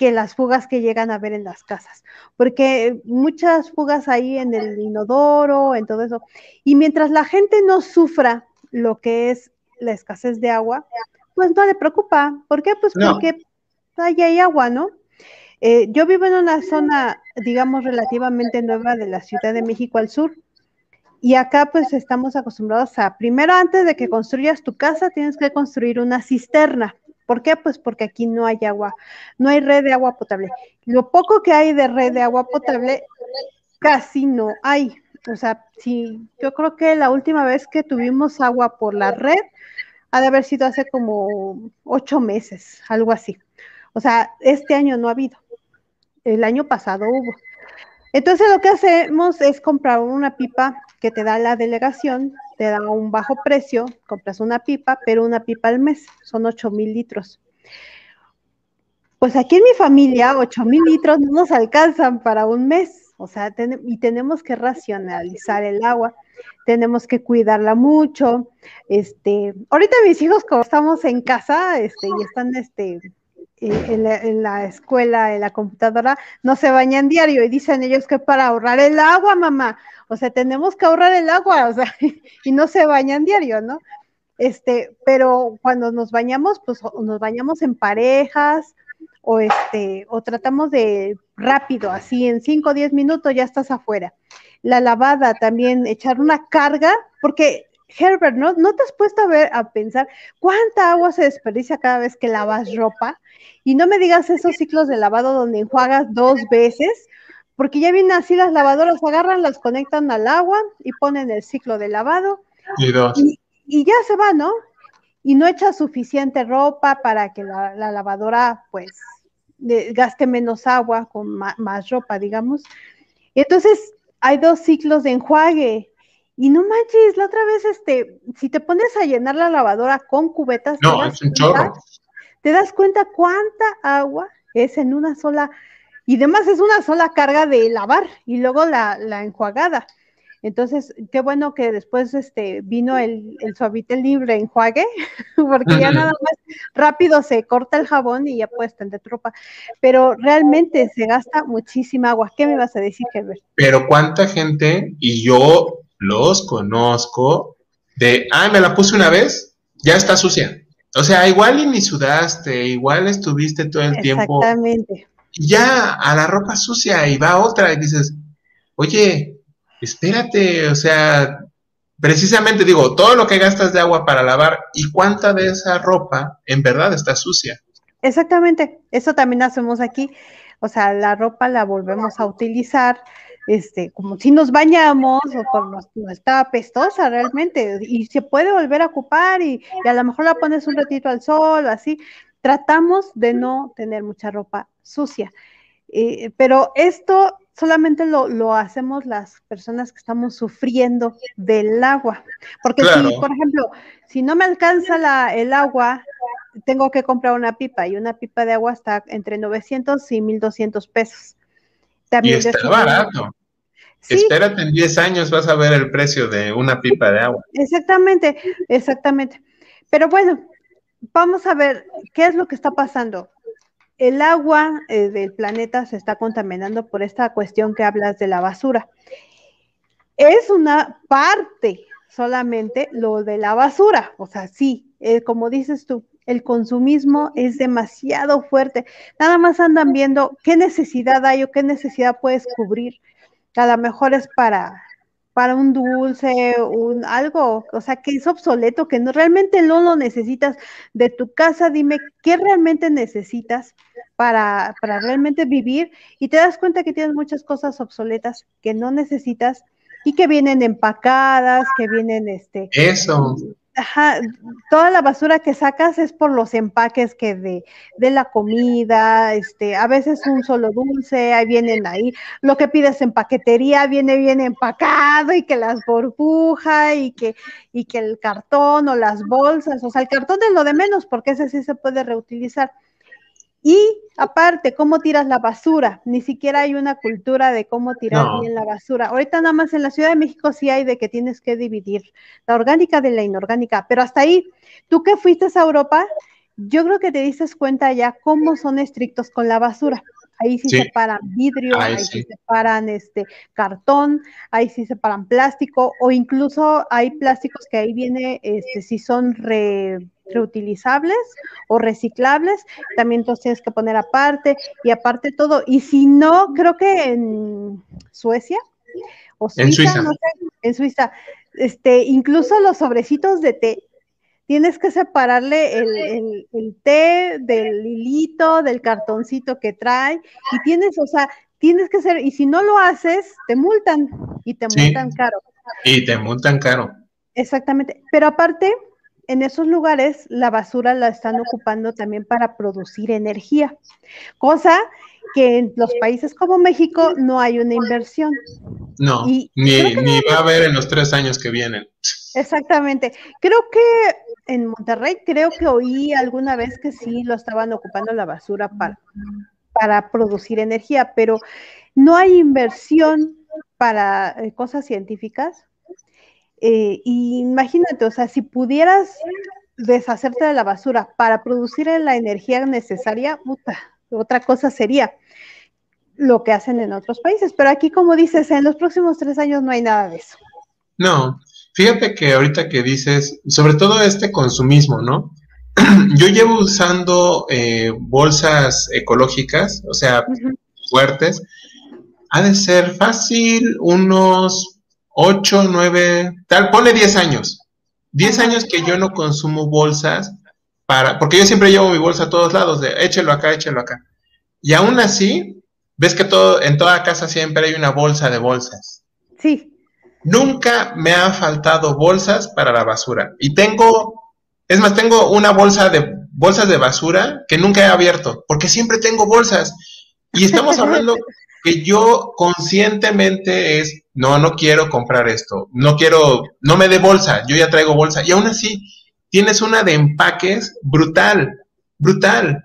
Speaker 2: que las fugas que llegan a ver en las casas, porque muchas fugas ahí en el inodoro, en todo eso. Y mientras la gente no sufra lo que es la escasez de agua, pues no le preocupa. ¿Por qué? Pues
Speaker 3: No.
Speaker 2: porque ahí hay agua, ¿no? Eh, yo vivo en una zona, digamos, relativamente nueva de la Ciudad de México al sur. Y acá pues estamos acostumbrados a, primero antes de que construyas tu casa, tienes que construir una cisterna. ¿Por qué? Pues porque aquí no hay agua, no hay red de agua potable. Lo poco que hay de red de agua potable, casi no hay. O sea, sí, yo creo que la última vez que tuvimos agua por la red ha de haber sido hace como ocho meses, algo así. O sea, este año no ha habido. El año pasado hubo. Entonces lo que hacemos es comprar una pipa que te da la delegación, te da un bajo precio, compras una pipa, pero una pipa al mes, son 8 mil litros. Pues aquí en mi familia, 8 mil litros no nos alcanzan para un mes, o sea, y tenemos que racionalizar el agua, tenemos que cuidarla mucho. Este, ahorita mis hijos, como estamos en casa, este, y están este, en la, escuela, en la computadora, no se bañan diario y dicen ellos que para ahorrar el agua, mamá, o sea, tenemos que ahorrar el agua, o sea, y no se bañan diario, ¿no? Este, pero cuando nos bañamos, pues nos bañamos en parejas o este, o tratamos de rápido, así en 5 o 10 minutos ya estás afuera. La lavada también, echar una carga, porque Herbert, ¿no? ¿No te has puesto a ver, a pensar cuánta agua se desperdicia cada vez que lavas ropa? Y no me digas esos ciclos de lavado donde enjuagas dos veces, porque ya vienen así las lavadoras, agarran, las conectan al agua y ponen el ciclo de lavado.
Speaker 3: Y dos.
Speaker 2: Y, y ya se va, ¿no? Y no echa suficiente ropa para que la, la lavadora, pues, de, gaste menos agua con ma, más ropa, digamos. Y entonces hay dos ciclos de enjuague. Y no manches, la otra vez, este, si te pones a llenar la lavadora con cubetas,
Speaker 3: No,
Speaker 2: te das
Speaker 3: es un
Speaker 2: cuenta-
Speaker 3: chorro.
Speaker 2: te das cuenta cuánta agua es en una sola, y además es una sola carga de lavar y luego la, la enjuagada. Entonces, qué bueno que después este, vino el, el suavite libre enjuague, porque ya nada más rápido se corta el jabón y ya puedes tender ropa. Pero realmente se gasta muchísima agua. ¿Qué me vas a decir, Herbert?
Speaker 3: Pero cuánta gente, y yo los conozco, de, ah, me la puse una vez, ya está sucia. O sea, igual y ni sudaste, igual estuviste todo el tiempo.
Speaker 2: Exactamente.
Speaker 3: Ya a la ropa sucia y va otra y dices, oye, espérate, o sea, precisamente digo, todo lo que gastas de agua para lavar y cuánta de esa ropa en verdad está sucia.
Speaker 2: Exactamente, eso también hacemos aquí. O sea, la ropa la volvemos a utilizar, este, como si nos bañamos o por no, está apestosa realmente y se puede volver a ocupar y, a lo mejor la pones un ratito al sol, así. Tratamos de no tener mucha ropa sucia. Eh, pero esto solamente lo, hacemos las personas que estamos sufriendo del agua. Porque si, por ejemplo, si no me alcanza la, el agua, tengo que comprar una pipa y una pipa de agua está entre 900 y 1200 pesos.
Speaker 3: También y está barato. Espérate, en 10 años vas a ver el precio de una pipa de agua.
Speaker 2: Exactamente, exactamente. Pero bueno, vamos a ver qué es lo que está pasando. El agua eh, del planeta se está contaminando por esta cuestión que hablas de la basura. Es una parte solamente lo de la basura. O sea, sí, eh, como dices tú, el consumismo es demasiado fuerte. Nada más andan viendo qué necesidad hay o qué necesidad puedes cubrir. A lo mejor es para, para un dulce, un algo, o sea, que es obsoleto, que no realmente no lo necesitas de tu casa. Dime qué realmente necesitas para, para realmente vivir y te das cuenta que tienes muchas cosas obsoletas que no necesitas y que vienen empacadas, que vienen este.
Speaker 3: Eso
Speaker 2: ajá, toda la basura que sacas es por los empaques que de, de, la comida, este, a veces un solo dulce, ahí vienen ahí, lo que pides en paquetería viene bien empacado y que las burbujas y que, y que el cartón o las bolsas, o sea, el cartón es lo de menos porque ese sí se puede reutilizar. Y aparte, ¿cómo tiras la basura? Ni siquiera hay una cultura de cómo tirar bien la basura. Ahorita nada más en la Ciudad de México sí hay de que tienes que dividir la orgánica de la inorgánica, pero hasta ahí, tú que fuiste a Europa, yo creo que te dices cuenta ya cómo son estrictos con la basura. Ahí sí, separan vidrio, ahí, sí. separan este cartón, ahí sí separan plástico, o incluso hay plásticos que ahí viene, este, si son reutilizables o reciclables, también entonces tienes que poner aparte y aparte todo. Y si no, creo que en Suecia o Suiza, en Suiza, no sé, en Suiza, este, incluso los sobrecitos de té tienes que separarle el, té del hilito, del cartoncito que trae, y tienes, o sea, tienes que ser, y si no lo haces, te multan, y te multan caro.
Speaker 3: Y te multan caro.
Speaker 2: Exactamente, pero aparte, en esos lugares la basura la están ocupando también para producir energía, cosa que en los países como México no hay una inversión.
Speaker 3: No, ni, ni va a haber en los tres años que vienen.
Speaker 2: Exactamente. Creo que en Monterrey creo que oí alguna vez que sí lo estaban ocupando la basura para, para producir energía, pero no hay inversión para eh, cosas científicas. Eh, imagínate, o sea, si pudieras deshacerte de la basura para producir la energía necesaria, otra cosa sería lo que hacen en otros países. Pero aquí, como dices, en los próximos tres años no hay nada de eso.
Speaker 3: No, Fíjate que ahorita que dices, sobre todo este consumismo, ¿no? Yo llevo usando eh, bolsas ecológicas, o sea, fuertes. Ha de ser fácil unos 8, 9, tal, pone 10 años. 10 años que yo no consumo bolsas para, porque yo siempre llevo mi bolsa a todos lados, de échelo acá, échelo acá. Y aún así, ves que todo, en toda casa siempre hay una bolsa de bolsas.
Speaker 2: Sí.
Speaker 3: Nunca me han faltado bolsas para la basura. Y tengo, es más, tengo una bolsa de bolsas de basura que nunca he abierto, porque siempre tengo bolsas. Y estamos hablando que yo conscientemente es, no, no quiero comprar esto, no quiero, no me dé bolsa, yo ya traigo bolsa. Y aún así, tienes una de empaques brutal, brutal.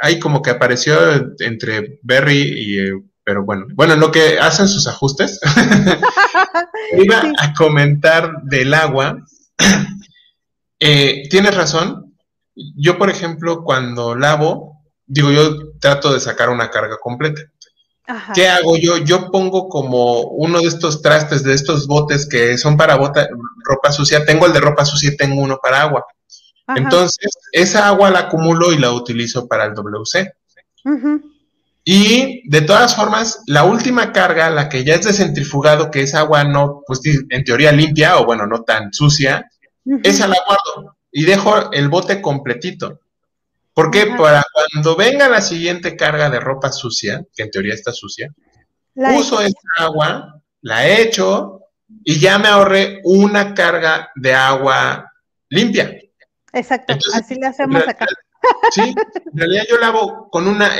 Speaker 3: Ahí como que apareció entre Berry y eh, pero bueno, bueno, en lo que hacen sus ajustes, iba a comentar del agua. Eh, tienes razón. Yo, por ejemplo, cuando lavo, digo, yo trato de sacar una carga completa. ¿Qué hago yo? Yo pongo como uno de estos trastes, de estos botes que son para bota, ropa sucia. Tengo el de ropa sucia y tengo uno para agua. Entonces, esa agua la acumulo y la utilizo para el WC. Y de todas formas, la última carga, la que ya es descentrifugado, que es agua no, pues en teoría limpia o bueno, no tan sucia, esa la guardo y dejo el bote completito. Porque para cuando venga la siguiente carga de ropa sucia, que en teoría está sucia, uso esa agua, la echo y ya me ahorré una carga de agua limpia.
Speaker 2: Exacto, así le hacemos acá.
Speaker 3: Sí, en realidad yo lavo con una,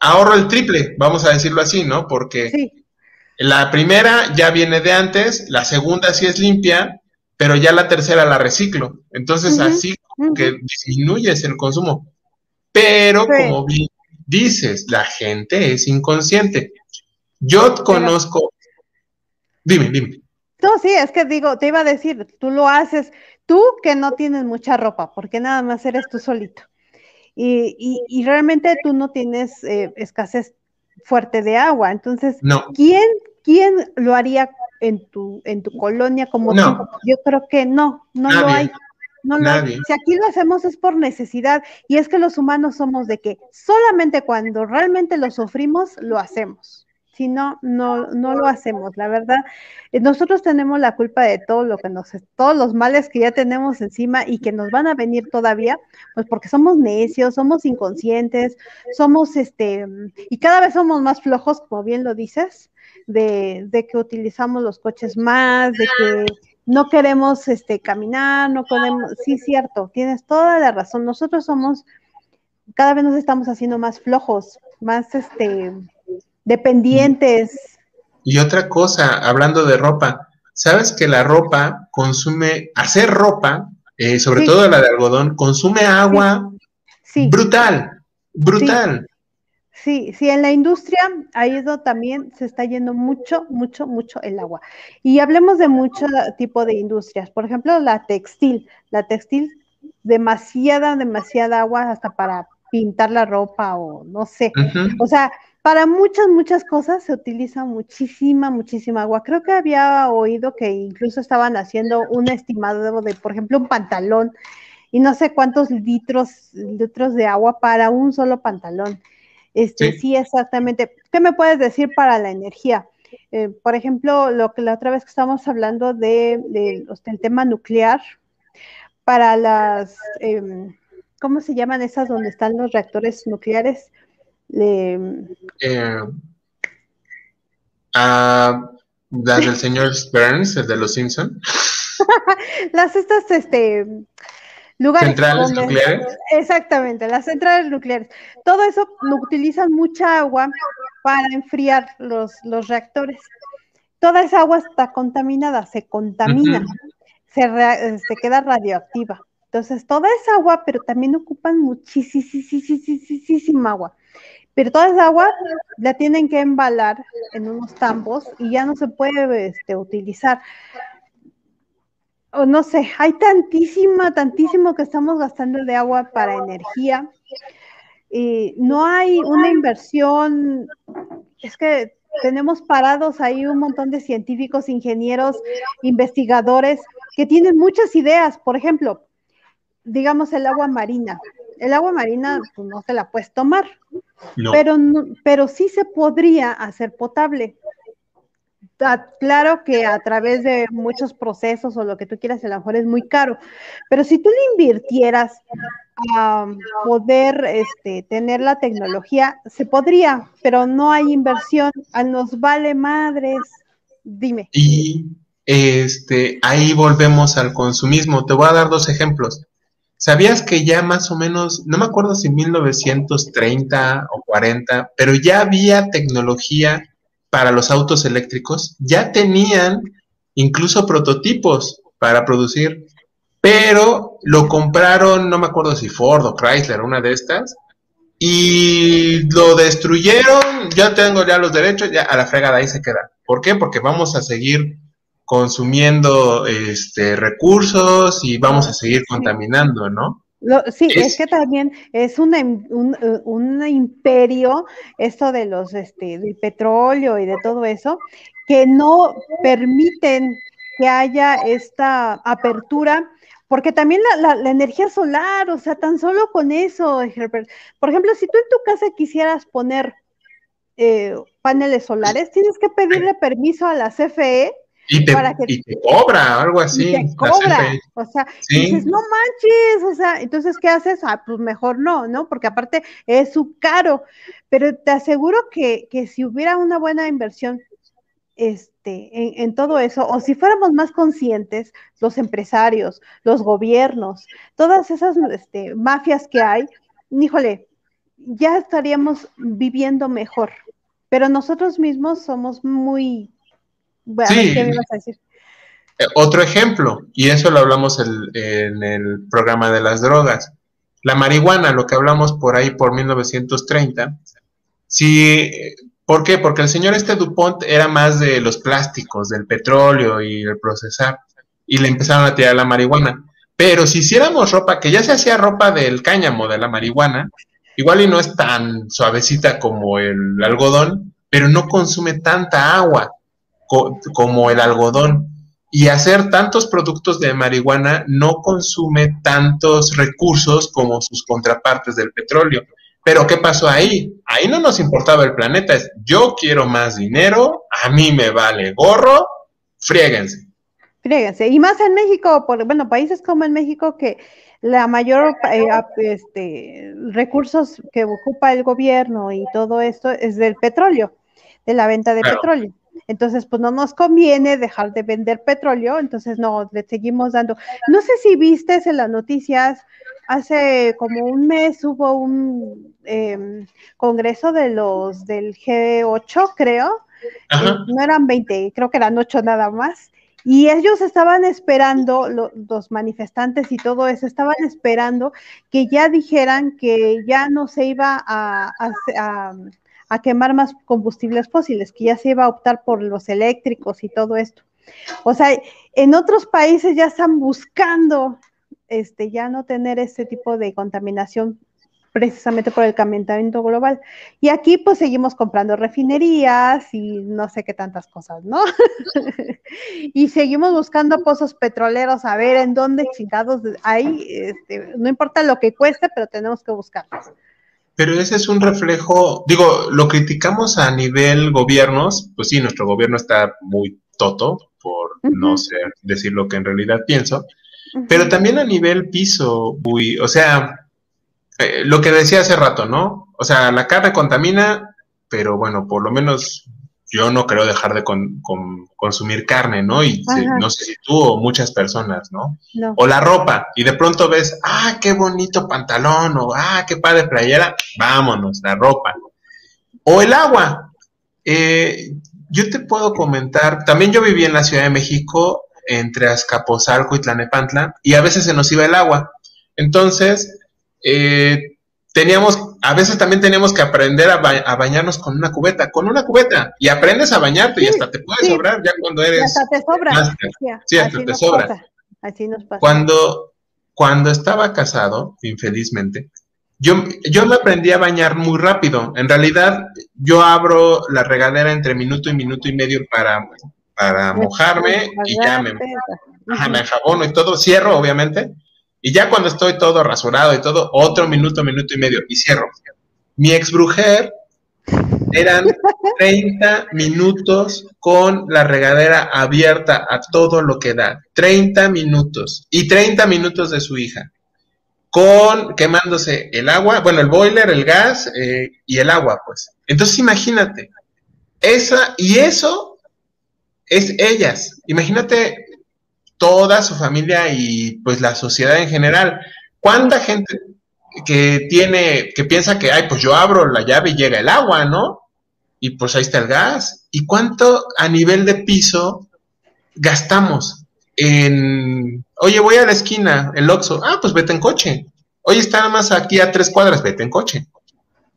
Speaker 3: ahorro el triple, vamos a decirlo así, ¿no? Porque la primera ya viene de antes, la segunda sí es limpia, pero ya la tercera la reciclo. Entonces así que disminuyes el consumo. Pero como dices, la gente es inconsciente. Yo conozco... Dime, dime.
Speaker 2: No, sí, es que digo, te iba a decir, tú lo haces, tú que no tienes mucha ropa, porque nada más eres tú solito. Y, y, realmente tú no tienes eh, escasez fuerte de agua. Entonces, ¿quién, ¿quién lo haría en tu, en tu colonia como tú? Yo creo que no, no lo hay. No Si aquí lo hacemos es por necesidad y es que los humanos somos de que solamente cuando realmente lo sufrimos lo hacemos. Si no, no, no lo hacemos. La verdad, eh, nosotros tenemos la culpa de todo lo que nos, todos los males que ya tenemos encima y que nos van a venir todavía, pues porque somos necios, somos inconscientes, somos este, y cada vez somos más flojos, como bien lo dices, de, de que utilizamos los coches más, de que no queremos este, caminar, no podemos, sí, cierto, tienes toda la razón, nosotros somos, cada vez nos estamos haciendo más flojos, más este, dependientes.
Speaker 3: Y otra cosa, hablando de ropa, ¿sabes que la ropa consume, hacer ropa, eh, sobre todo la de algodón, consume agua sí. brutal, brutal.
Speaker 2: Sí, sí, en la industria ha ido también, se está yendo mucho, mucho, mucho el agua. Y hablemos de mucho tipo de industrias. Por ejemplo, la textil. La textil, demasiada, demasiada agua hasta para pintar la ropa o no sé. O sea, para muchas, muchas cosas se utiliza muchísima, muchísima agua. Creo que había oído que incluso estaban haciendo un estimado de, por ejemplo, un pantalón y no sé cuántos litros, litros de agua para un solo pantalón. Este, sí. exactamente. ¿Qué me puedes decir para la energía? Eh, por ejemplo, lo que la otra vez que estábamos hablando de, del tema nuclear, para las, em, ¿cómo se llaman esas donde están los reactores nucleares?
Speaker 3: Eh, ah, las del señor Burns, el de los Simpson.
Speaker 2: las estas, este, lugares.
Speaker 3: Centrales nucleares.
Speaker 2: Exactamente, las centrales nucleares. Todo eso utilizan mucha agua para enfriar los, los reactores. Toda esa agua está contaminada, se contamina, se, se queda radioactiva. Entonces, toda esa agua, pero también ocupan muchísima agua. Pero toda esa agua la tienen que embalar en unos tambos y ya no se puede este, utilizar o no sé, hay tantísima, tantísimo que estamos gastando de agua para energía. Y no hay una inversión, es que tenemos parados ahí un montón de científicos, ingenieros, investigadores que tienen muchas ideas. Por ejemplo, digamos el agua marina. El agua marina pues, no se la puedes tomar, pero, pero sí se podría hacer potable claro que a través de muchos procesos o lo que tú quieras, a lo mejor es muy caro, pero si tú le invirtieras a poder este, tener la tecnología, se podría, pero no hay inversión, a nos vale madres. Dime.
Speaker 3: Y este, ahí volvemos al consumismo. Te voy a dar dos ejemplos. ¿Sabías que ya más o menos, no me acuerdo si 1930 o 40, pero ya había tecnología para los autos eléctricos, ya tenían incluso prototipos para producir, pero lo compraron, no me acuerdo si Ford o Chrysler, una de estas, y lo destruyeron ya tengo ya los derechos, ya a la fregada ahí se queda. ¿Por qué? Porque vamos a seguir consumiendo este recursos y vamos a seguir contaminando, ¿no?
Speaker 2: sí, es, que también es un, un, imperio esto de los este del petróleo y de todo eso que no permiten que haya esta apertura porque también la, la, energía solar, o sea, tan solo con eso, Herbert. Por ejemplo, si tú en tu casa quisieras poner eh, paneles solares, tienes que pedirle permiso a la CFE
Speaker 3: y te, para que, y te cobra, algo así.
Speaker 2: te cobra, o sea, dices, no manches, o sea, entonces, ¿qué haces? Ah, pues mejor no, ¿no? Porque aparte es su caro, pero te aseguro que, que si hubiera una buena inversión este, en, todo eso, o si fuéramos más conscientes, los empresarios, los gobiernos, todas esas este, mafias que hay, híjole, ya estaríamos viviendo mejor. Pero nosotros mismos somos muy...
Speaker 3: ¿qué me vas a decir? Eh, otro ejemplo, y eso lo hablamos en el programa de las drogas. La marihuana, lo que hablamos por ahí por 1930, si ¿Por qué? Porque el señor este Dupont era más de los plásticos, del petróleo y el procesar, y le empezaron a tirar la marihuana. Pero si hiciéramos ropa, que ya se hacía ropa del cáñamo, de la marihuana, igual y no es tan suavecita como el algodón, pero no consume tanta agua como el algodón. Y hacer tantos productos de marihuana no consume tantos recursos como sus contrapartes del petróleo. Pero ¿qué pasó ahí? Ahí no nos importaba el planeta, es yo quiero más dinero, a mí me vale gorro, friéguense.
Speaker 2: Friéguense. Y más en México, por, bueno, países como en México que la mayor eh, este, recursos que ocupa el gobierno y todo esto es del petróleo, de la venta de petróleo. Entonces, pues no nos conviene dejar de vender petróleo, entonces no, le seguimos dando. No sé si viste en las noticias hace como un mes hubo un em, congreso de los del G8, creo. Eh, no eran 20, creo que eran 8 nada más. Y ellos estaban esperando, los manifestantes y todo eso, estaban esperando que ya dijeran que ya no se iba a, a, quemar más combustibles fósiles, que ya se iba a optar por los eléctricos y todo esto. O sea, en otros países ya están buscando este, ya no tener ese tipo de contaminación precisamente por el calentamiento global. Y aquí pues seguimos comprando refinerías y no sé qué tantas cosas, ¿no? y seguimos buscando pozos petroleros a ver en dónde chingados hay, este, no importa lo que cueste, pero tenemos que buscarlos.
Speaker 3: Pero ese es un reflejo, digo, lo criticamos a nivel gobiernos, pues sí, nuestro gobierno está muy toto, por no ser, decir lo que en realidad pienso, pero también a nivel piso, o sea, eh, lo que decía hace rato, ¿no? O sea, la carne contamina, pero bueno, por lo menos yo no creo dejar de consumir carne, ¿no? Y no sé si tú o muchas personas, ¿no? O la ropa, y de pronto ves, ah, qué bonito pantalón, o ah, qué padre playera, vámonos, la ropa. O el agua. Eh, yo te puedo comentar, también yo viví en la Ciudad de México entre Azcapotzalco y Tlanepantla y a veces se nos iba el agua. Entonces, eh, teníamos, a veces también teníamos que aprender a, bañarnos con una cubeta, con una cubeta, y aprendes a bañarte y hasta te puede sobrar ya cuando eres...
Speaker 2: hasta te sobra.
Speaker 3: sí, hasta te sobra.
Speaker 2: Así nos pasa.
Speaker 3: Cuando, cuando estaba casado, infelizmente, yo, yo me aprendí a bañar muy rápido. En realidad, yo abro la regadera entre minuto y minuto y medio para para mojarme y ya me, me enjabono y todo, cierro obviamente, y ya cuando estoy todo rasurado y todo, otro minuto, minuto y medio y cierro. Mi ex brujer eran 30 minutos con la regadera abierta a todo lo que da, 30 minutos y 30 minutos de su hija con quemándose el agua, bueno, el boiler, el gas eh, y el agua, pues. Entonces imagínate, esa, y eso es ellas. Imagínate toda su familia y pues la sociedad en general. ¿Cuánta gente que tiene, que piensa que, ay, pues yo abro la llave y llega el agua, ¿no? Y pues ahí está el gas. ¿Y cuánto a nivel de piso gastamos en, oye, voy a la esquina, el Oxxo, ah, pues vete en coche. Oye, está nada más aquí a tres cuadras, vete en coche.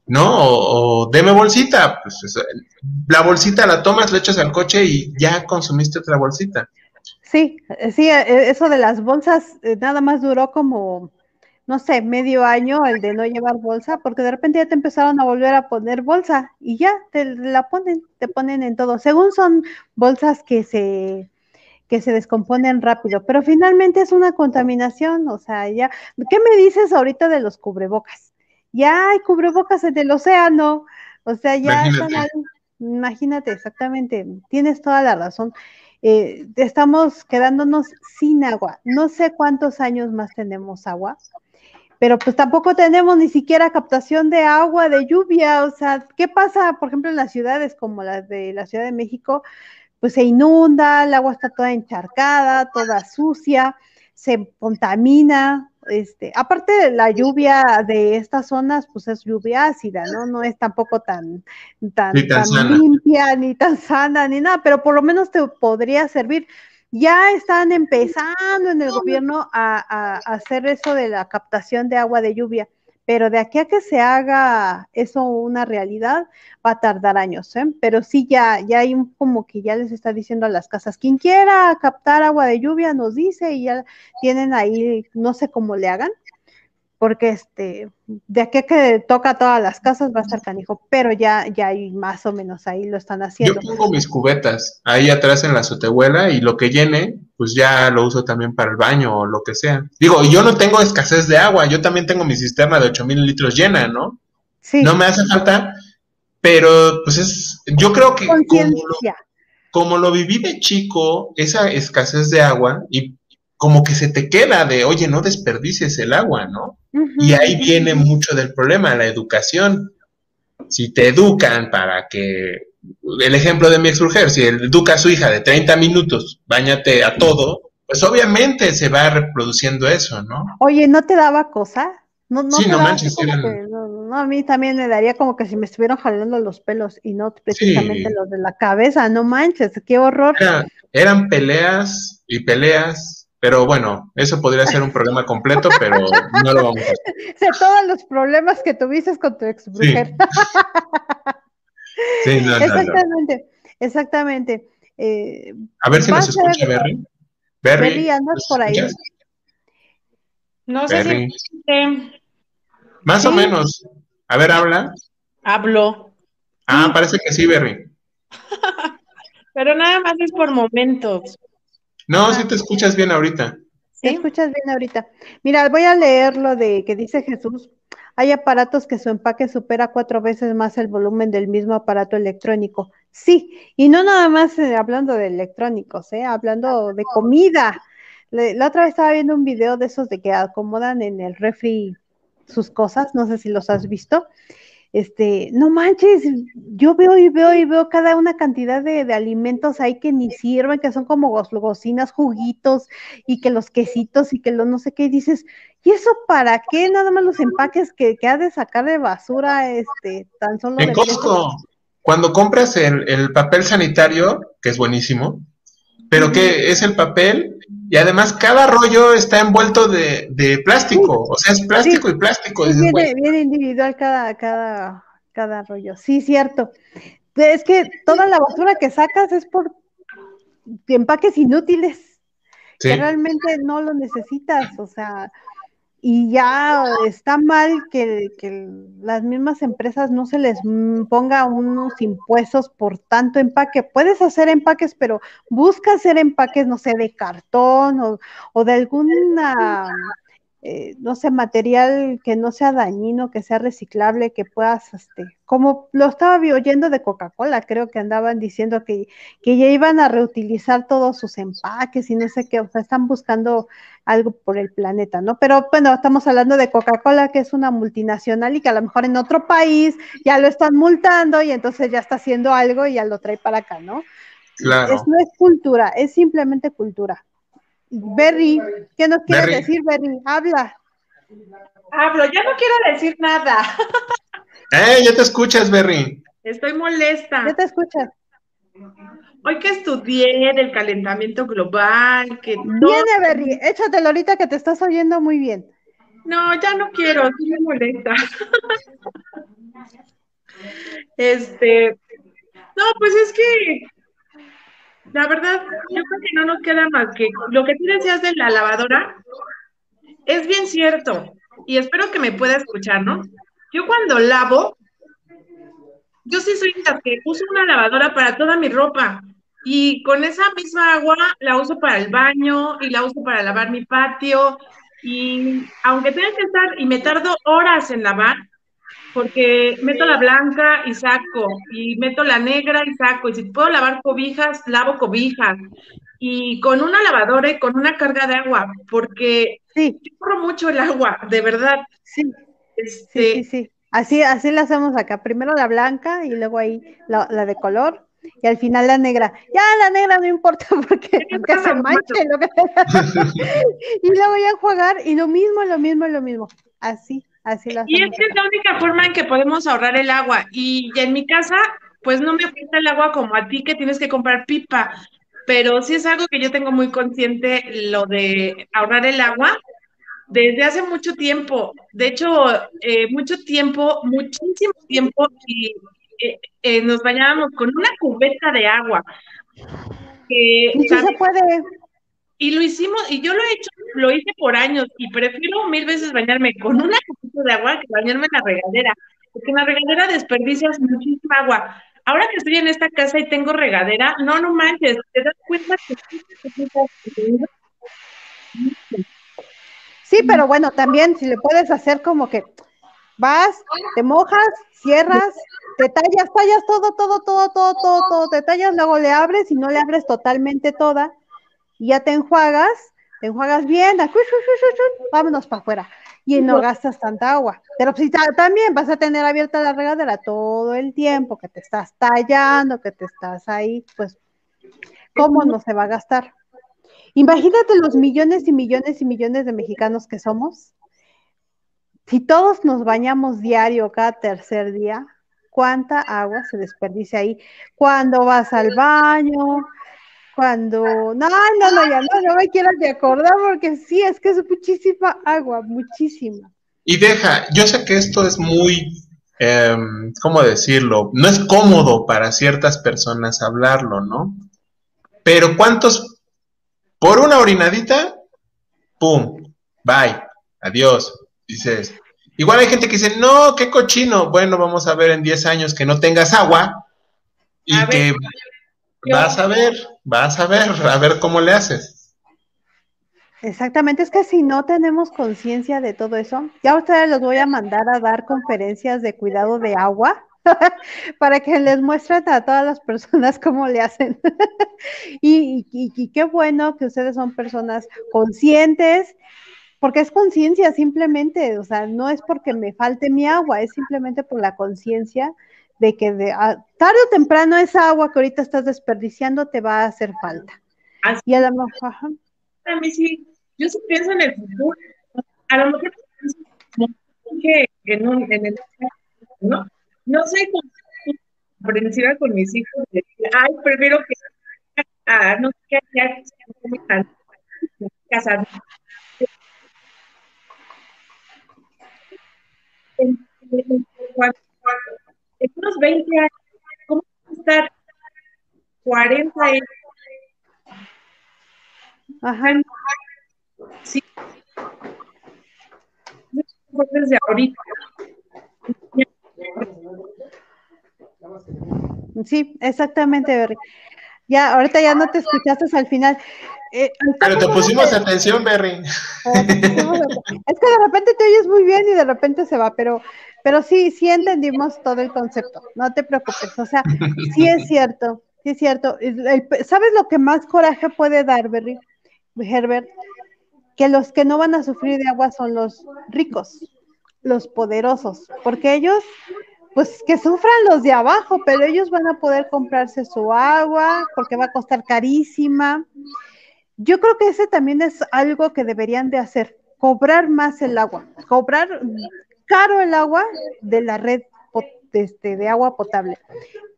Speaker 3: ¿no? O, deme bolsita, pues la bolsita la tomas, le echas al coche y ya consumiste otra bolsita.
Speaker 2: Sí, sí, e, eso de las bolsas eh, nada más duró como, no sé, medio año el de no llevar bolsa, porque de repente ya te empezaron a volver a poner bolsa y ya te la ponen, te ponen en todo. Según son bolsas que se que se descomponen rápido, pero finalmente es una contaminación, o sea, ya, ¿qué me dices ahorita de los cubrebocas? Ya hay cubrebocas en el océano, o sea, ya imagínate. están imagínate, exactamente, tienes toda la razón. Eh, estamos quedándonos sin agua. No sé cuántos años más tenemos agua, pero pues tampoco tenemos ni siquiera captación de agua, de lluvia. O sea, ¿qué pasa, por ejemplo, en las ciudades como las de la Ciudad de México? pues se inunda, el agua está toda encharcada, toda sucia, se contamina, este, aparte de la lluvia de estas zonas, pues es lluvia ácida, ¿no? No es tampoco tan, tan, limpia, ni tan sana, ni nada, pero por lo menos te podría servir. Ya están empezando en el gobierno a hacer eso de la captación de agua de lluvia pero de aquí a que se haga eso una realidad va a tardar años, ¿eh? Pero sí ya, ya hay un, como que ya les está diciendo a las casas, quien quiera captar agua de lluvia nos dice y ya tienen ahí, no sé cómo le hagan, porque este, de aquí que toca todas las casas va a estar canijo, pero ya, ya hay más o menos ahí lo están haciendo.
Speaker 3: Yo pongo mis cubetas ahí atrás en la azotehuela y lo que llene, pues ya lo uso también para el baño o lo que sea. Digo, yo no tengo escasez de agua, yo también tengo mi cisterna de 8000 litros llena, ¿no? Sí. No me hace falta, pero pues es, yo creo que como lo, como lo viví de chico, esa escasez de agua y como que se te queda de, oye, no desperdicies el agua, ¿no? Y ahí viene mucho del problema, la educación. Si te educan para que, el ejemplo de mi ex si educa a su hija de 30 minutos, bañate a todo, pues obviamente se va reproduciendo eso, ¿no?
Speaker 2: Oye, ¿no te daba cosa? No, no sí, no manches. no, a mí también me daría como que si me estuvieran jalando los pelos y no precisamente los de la cabeza, no manches, qué horror.
Speaker 3: eran peleas y peleas pero bueno, eso podría ser un problema completo, pero no lo vamos a hacer.
Speaker 2: Sé todos los problemas que tuviste con tu ex mujer. Sí. no, exactamente, exactamente.
Speaker 3: Eh, a ver si nos escucha Berry.
Speaker 2: Berry, ¿andas por ahí?
Speaker 1: No sé si...
Speaker 3: Más o menos. A ver, habla.
Speaker 1: Hablo.
Speaker 3: Ah, parece que sí, Berry.
Speaker 1: Pero nada más es por momentos.
Speaker 3: No, sí te escuchas bien ahorita.
Speaker 2: ¿Sí? Te escuchas bien ahorita. Mira, voy a leer lo de que dice Jesús. Hay aparatos que su empaque supera cuatro veces más el volumen del mismo aparato electrónico. Sí, y no nada más eh, hablando de electrónicos, ¿eh? hablando de comida. la otra vez estaba viendo un video de esos de que acomodan en el refri sus cosas, no sé si los has visto, este, no manches, yo veo y veo y veo cada una cantidad de, alimentos ahí que ni sirven, que son como golosinas, juguitos, y que los quesitos y que lo no sé qué, y dices, ¿y eso para qué? Nada más los empaques que, que ha de sacar de basura, este, tan solo.
Speaker 3: En Costco, cuando compras el, el papel sanitario, que es buenísimo, pero que es el papel y además cada rollo está envuelto de, de plástico, o sea, es plástico y plástico.
Speaker 2: viene, individual cada, cada, cada rollo, sí, cierto. Es que toda la basura que sacas es por empaques inútiles, que realmente no lo necesitas, o sea, y ya está mal que, las mismas empresas no se les ponga unos impuestos por tanto empaque. Puedes hacer empaques, pero busca hacer empaques, no sé, de cartón o, o de alguna eh, no sé, material que no sea dañino, que sea reciclable, que puedas, este, como lo estaba oyendo de Coca-Cola, creo que andaban diciendo que, que ya iban a reutilizar todos sus empaques y no sé qué, o sea, están buscando algo por el planeta, ¿no? Pero bueno, estamos hablando de Coca-Cola, que es una multinacional y que a lo mejor en otro país ya lo están multando y entonces ya está haciendo algo y ya lo trae para acá, ¿no? Claro. no es cultura, es simplemente cultura. Berry, ¿qué nos quiere decir, Berry? Habla.
Speaker 1: Hablo, ya no quiero decir nada.
Speaker 3: ¡Eh, ya te escuchas, Berry!
Speaker 1: Estoy molesta.
Speaker 2: Ya te escuchas.
Speaker 1: Hoy que estudié del calentamiento global, que
Speaker 2: Viene, Berry, échatelo ahorita que te estás oyendo muy bien.
Speaker 1: No, ya no quiero, sí me molesta. Este, no, pues es que la verdad, yo creo que no nos queda más que lo que tú decías de la lavadora es bien cierto y espero que me pueda escuchar, ¿no? Yo cuando lavo, yo sí soy la que uso una lavadora para toda mi ropa y con esa misma agua la uso para el baño y la uso para lavar mi patio y aunque tenga que estar y me tardo horas en lavar, porque meto la blanca y saco, y meto la negra y saco, y si puedo lavar cobijas, lavo cobijas, y con una lavadora y con una carga de agua, porque sí. corro mucho el agua, de verdad.
Speaker 2: Sí. Este, sí, sí, Así, así la hacemos acá. Primero la blanca y luego ahí la, de color y al final la negra. Ya la negra no importa porque, porque se manche. Lo que... y luego ya jugar y lo mismo, lo mismo, lo mismo. Así
Speaker 1: y esta es la única forma en que podemos ahorrar el agua. Y en mi casa, pues no me afecta el agua como a ti que tienes que comprar pipa, pero sí es algo que yo tengo muy consciente, lo de ahorrar el agua, desde hace mucho tiempo. De hecho, eh, mucho tiempo, muchísimo tiempo, y eh, eh, nos bañábamos con una cubeta de agua.
Speaker 2: y se puede.
Speaker 1: Y lo hicimos, y yo lo he hecho, lo hice por años, y prefiero mil veces bañarme con una cubeta de agua que bañarme en la regadera, porque en la regadera desperdicias muchísima agua. Ahora que estoy en esta casa y tengo regadera, no, no manches, te das cuenta que...
Speaker 2: Sí, pero bueno, también si le puedes hacer como que vas, te mojas, cierras, te tallas, tallas todo, todo, todo, todo, todo, todo, te tallas, luego le abres y no le abres totalmente toda y ya te enjuagas, te enjuagas bien, vámonos para afuera. Y no gastas tanta agua. Pero si también vas a tener abierta la regadera todo el tiempo que te estás tallando, que te estás ahí, pues, ¿cómo no se va a gastar? Imagínate los millones y millones y millones de mexicanos que somos. Si todos nos bañamos diario cada tercer día, ¿cuánta agua se desperdicia ahí? Cuando vas al baño, cuando, no, no, no, ya no, no me quiero de acordar porque sí, es que es muchísima agua, muchísima.
Speaker 3: Y deja, yo sé que esto es muy, eh, ¿cómo decirlo? No es cómodo para ciertas personas hablarlo, ¿no? Pero ¿cuántos, por una orinadita, pum, bye, adiós, dices. Igual hay gente que dice, no, qué cochino. Bueno, vamos a ver en 10 años que no tengas agua y que vas a ver, vas a ver, a ver cómo le haces.
Speaker 2: Exactamente, es que si no tenemos conciencia de todo eso, ya ustedes los voy a mandar a dar conferencias de cuidado de agua para que les muestren a todas las personas cómo le hacen. y, y, qué bueno que ustedes son personas conscientes, porque es conciencia simplemente, o sea, no es porque me falte mi agua, es simplemente por la conciencia de que de, tarde o temprano esa agua que ahorita estás desperdiciando te va a hacer falta. y a lo mejor,
Speaker 1: A mí sí, yo sí pienso en el futuro. A lo mejor que en, un, en el no, no soy comprensiva con mis hijos. De, Ay, prefiero que ah, no sé qué casar. Cuando en unos 20 años, ¿cómo va a estar 40 años? Ajá. Sí. Desde ahorita.
Speaker 2: Sí, exactamente, Berry. Ya, ahorita ya no te escuchaste al final.
Speaker 3: Eh, Pero te pusimos atención, Berry.
Speaker 2: Es que de repente te oyes muy bien y de repente se va, pero pero sí, sí entendimos todo el concepto, no te preocupes, o sea, sí es cierto, sí es cierto. ¿Sabes lo que más coraje puede dar, Berry, Herbert? Que los que no van a sufrir de agua son los ricos, los poderosos, porque ellos, pues que sufran los de abajo, pero ellos van a poder comprarse su agua porque va a costar carísima. Yo creo que ese también es algo que deberían de hacer, cobrar más el agua, cobrar caro el agua de la red este, de agua potable.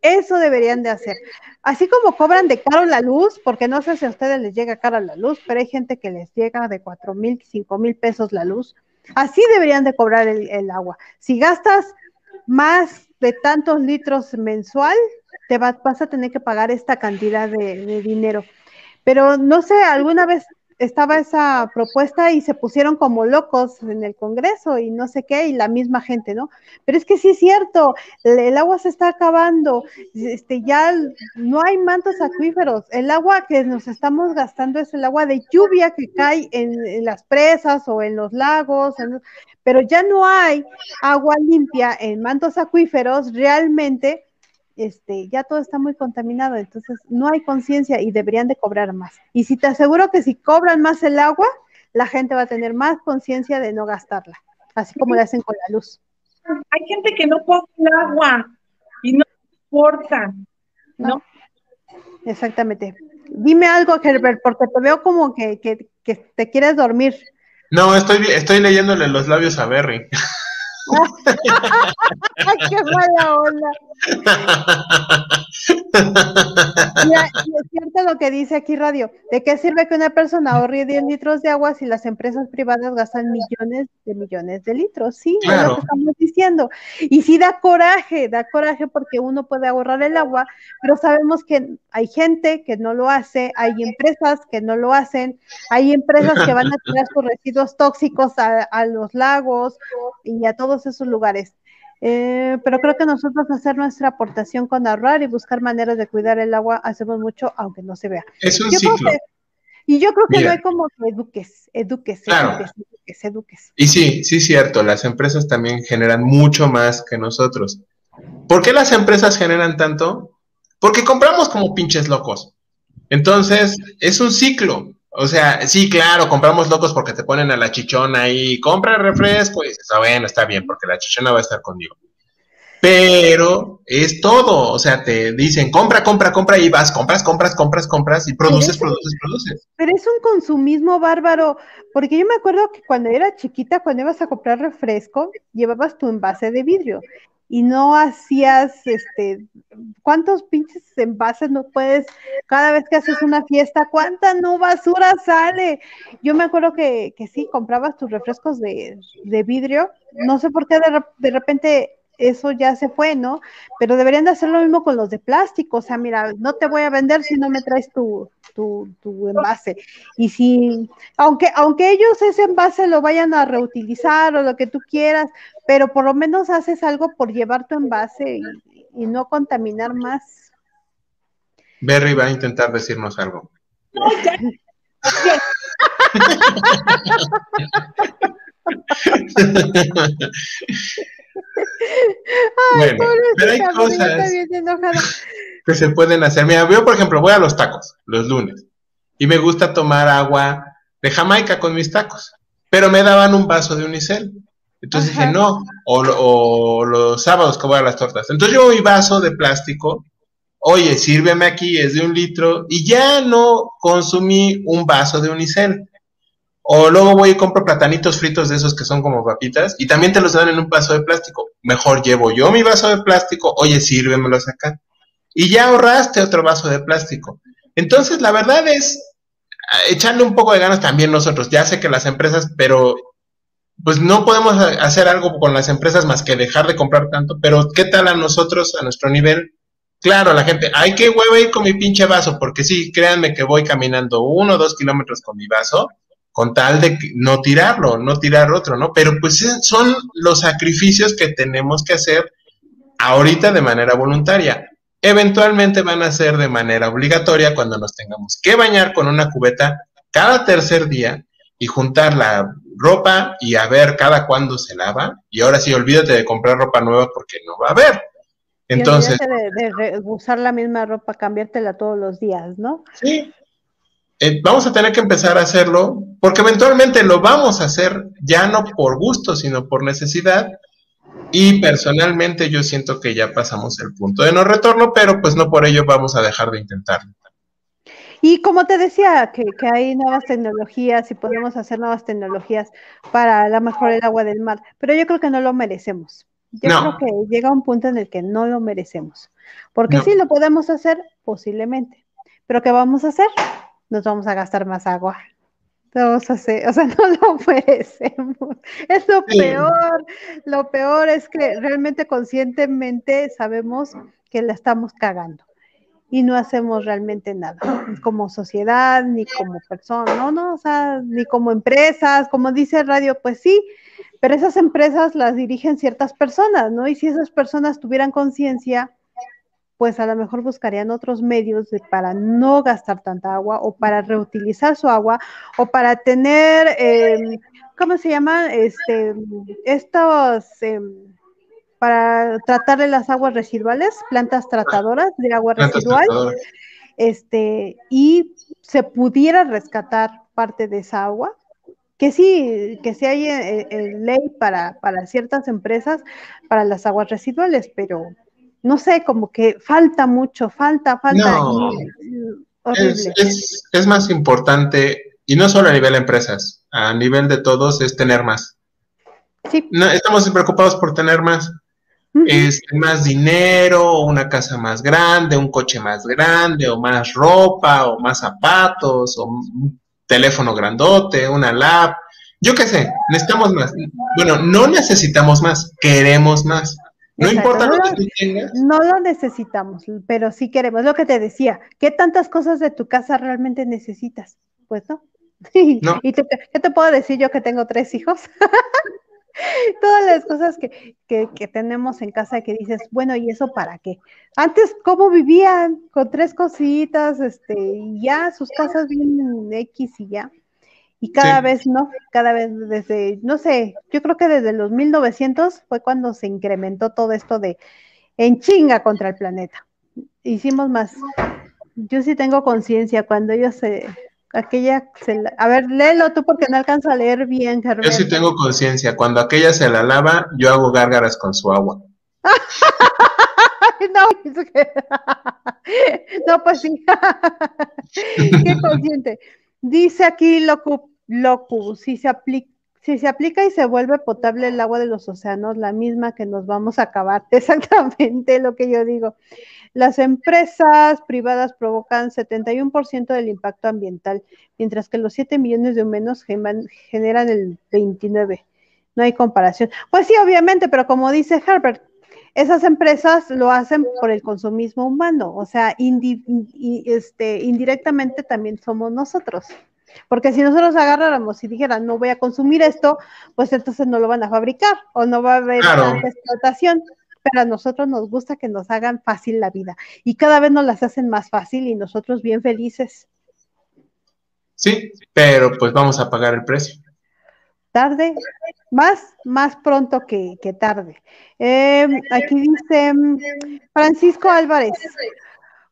Speaker 2: Eso deberían de hacer. Así como cobran de caro la luz, porque no sé si a ustedes les llega cara la luz, pero hay gente que les llega de cuatro mil, cinco mil pesos la luz. Así deberían de cobrar el, agua. Si gastas más de tantos litros mensual, te vas, vas a tener que pagar esta cantidad de, de dinero. Pero no sé, alguna vez estaba esa propuesta y se pusieron como locos en el Congreso y no sé qué, y la misma gente, ¿no? Pero es que sí es cierto, el, agua se está acabando, este, ya no hay mantos acuíferos, el agua que nos estamos gastando es el agua de lluvia que cae en, las presas o en los lagos, pero ya no hay agua limpia en mantos acuíferos realmente este, ya todo está muy contaminado, entonces no hay conciencia y deberían de cobrar más. Y si te aseguro que si cobran más el agua, la gente va a tener más conciencia de no gastarla, así como lo hacen con la luz.
Speaker 1: Hay gente que no pone el agua y no importa, ¿no?
Speaker 2: Exactamente. Dime algo, Herbert, porque te veo como que, que, que te quieres dormir.
Speaker 3: No, estoy, estoy leyéndole los labios a Berry.
Speaker 2: ¡Qué mala onda! Y, es cierto lo que dice aquí Radio. ¿De qué sirve que una persona ahorre 10 litros de agua si las empresas privadas gastan millones de millones de litros? Sí, es lo que estamos diciendo. Y sí da coraje, da coraje porque uno puede ahorrar el agua, pero sabemos que hay gente que no lo hace, hay empresas que no lo hacen, hay empresas que van a tirar sus residuos tóxicos a, a los lagos y a todos esos lugares. Eh, pero creo que nosotros hacer nuestra aportación con ahorrar y buscar maneras de cuidar el agua hacemos mucho, aunque no se vea.
Speaker 3: Es un ciclo.
Speaker 2: y yo creo que no hay como que eduques, eduques, eduques, eduques, eduques.
Speaker 3: Y sí, sí, cierto, las empresas también generan mucho más que nosotros. ¿Por qué las empresas generan tanto? Porque compramos como pinches locos. Entonces, es un ciclo. O sea, sí, claro, compramos locos porque te ponen a la chichona ahí, compra refresco y dices, ah, bueno, está bien, porque la chichona va a estar conmigo. Pero es todo, o sea, te dicen, compra, compra, compra y vas, compras, compras, compras, compras y produces, produces, produces.
Speaker 2: Pero es un consumismo bárbaro, porque yo me acuerdo que cuando era chiquita, cuando ibas a comprar refresco, llevabas tu envase de vidrio y no hacías, este, ¿cuántos pinches envases no puedes, cada vez que haces una fiesta, cuánta no basura sale? Yo me acuerdo que, que sí, comprabas tus refrescos de, de vidrio, no sé por qué de, de repente eso ya se fue, ¿no? Pero deberían de hacer lo mismo con los de plástico, o sea, mira, no te voy a vender si no me traes tu, tu, tu, envase. Y si, aunque, aunque ellos ese envase lo vayan a reutilizar o lo que tú quieras, pero por lo menos haces algo por llevar tu envase y, y no contaminar más.
Speaker 3: Berry va a intentar decirnos algo. bueno, pero hay cosas que se pueden hacer. Mira, yo por ejemplo voy a los tacos los lunes y me gusta tomar agua de Jamaica con mis tacos, pero me daban un vaso de unicel. Entonces dije, no, o, los sábados que voy a las tortas. Entonces yo mi vaso de plástico, oye, sírveme aquí, es de un litro, y ya no consumí un vaso de unicel. O luego voy y compro platanitos fritos de esos que son como papitas y también te los dan en un vaso de plástico. Mejor llevo yo mi vaso de plástico, oye, sírvemelos acá. Y ya ahorraste otro vaso de plástico. Entonces, la verdad es ah, echarle un poco de ganas también nosotros. Ya sé que las empresas, pero pues no podemos hacer algo con las empresas más que dejar de comprar tanto, pero ¿qué tal a nosotros, a nuestro nivel? Claro, la gente, hay que hueva ir con mi pinche vaso, porque sí, créanme que voy caminando uno o dos kilómetros con mi vaso con tal de no tirarlo, no tirar otro, ¿no? Pero pues son los sacrificios que tenemos que hacer ahorita de manera voluntaria. Eventualmente van a ser de manera obligatoria cuando nos tengamos que bañar con una cubeta cada tercer día y juntar la ropa y a ver cada cuándo se lava. Y ahora sí, olvídate de comprar ropa nueva porque no va a haber. Entonces.
Speaker 2: De, de, usar la misma ropa, cambiártela todos los días, ¿no?
Speaker 3: Sí, eh, vamos a tener que empezar a hacerlo, porque eventualmente lo vamos a hacer ya no por gusto, sino por necesidad. Y personalmente yo siento que ya pasamos el punto de no retorno, pero pues no por ello vamos a dejar de intentarlo.
Speaker 2: Y como te decía, que, hay nuevas tecnologías y podemos hacer nuevas tecnologías para la mejor el agua del mar, pero yo creo que no lo merecemos. Yo creo que llega un punto en el que no lo merecemos. Porque sí lo podemos hacer, posiblemente. Pero ¿qué vamos a hacer? nos vamos a gastar más agua. Hacer, o sea, no lo merecemos. Es lo peor. Lo peor es que realmente conscientemente sabemos que la estamos cagando y no hacemos realmente nada, como sociedad, ni como persona, no, no, o sea, ni como empresas, como dice Radio, pues sí, pero esas empresas las dirigen ciertas personas, ¿no? Y si esas personas tuvieran conciencia, pues a lo mejor buscarían otros medios para no gastar tanta agua o para reutilizar su agua o para tener, em, ¿cómo se llama? Este, estos, em, para tratar de las aguas residuales, plantas tratadoras de agua residual, este, y se pudiera rescatar parte de esa agua, que sí, que sí hay eh, eh, ley para, para ciertas empresas para las aguas residuales, pero no sé, como que falta mucho, falta, falta.
Speaker 3: es, es, más importante, y no solo a nivel de empresas, a nivel de todos, es tener más. Sí. No, estamos preocupados por tener más. Es más dinero, una casa más grande, un coche más grande, o más ropa, o más zapatos, o un teléfono grandote, una lap. Yo qué sé, necesitamos más. Bueno, no necesitamos más, queremos más. No importa lo que tú tengas.
Speaker 2: No lo necesitamos, pero sí queremos. Lo que te decía, ¿qué tantas cosas de tu casa realmente necesitas? Pues no. no. ¿Y te, qué te puedo decir yo que tengo tres hijos? Todas las cosas que, que, que, tenemos en casa que dices, bueno, ¿y eso para qué? Antes, ¿cómo vivían? Con tres cositas, este, y ya sus casas vienen X y ya. Y cada vez, ¿no? Cada vez desde, no sé, yo creo que desde los 1900 fue cuando se incrementó todo esto de en chinga contra el planeta. Hicimos más. Yo sí tengo conciencia cuando ellos se, aquella, se a ver, léelo tú porque no alcanzo a leer bien,
Speaker 3: Yo sí tengo conciencia. Cuando aquella se la lava, yo hago gárgaras con su agua.
Speaker 2: no, no, pues sí. Qué consciente. Dice aquí Locu, Locu si se aplica si se aplica y se vuelve potable el agua de los océanos, la misma que nos vamos a acabar. Exactamente lo que yo digo. Las empresas privadas provocan 71% del impacto ambiental, mientras que los 7 millones de humanos generan el 29%. No hay comparación. Pues sí, obviamente, pero como dice Herbert, esas empresas lo hacen por el consumismo humano, o sea, este, indirectamente también somos nosotros. Porque si nosotros agarráramos y dijeran, no voy a consumir esto, pues entonces no lo van a fabricar o no va a haber tanta explotación. Pero a nosotros nos gusta que nos hagan fácil la vida y cada vez nos las hacen más fácil y nosotros bien felices.
Speaker 3: Sí, pero pues vamos a pagar el precio
Speaker 2: tarde, más, más pronto que, tarde. Em, aquí dice mm, Francisco Álvarez.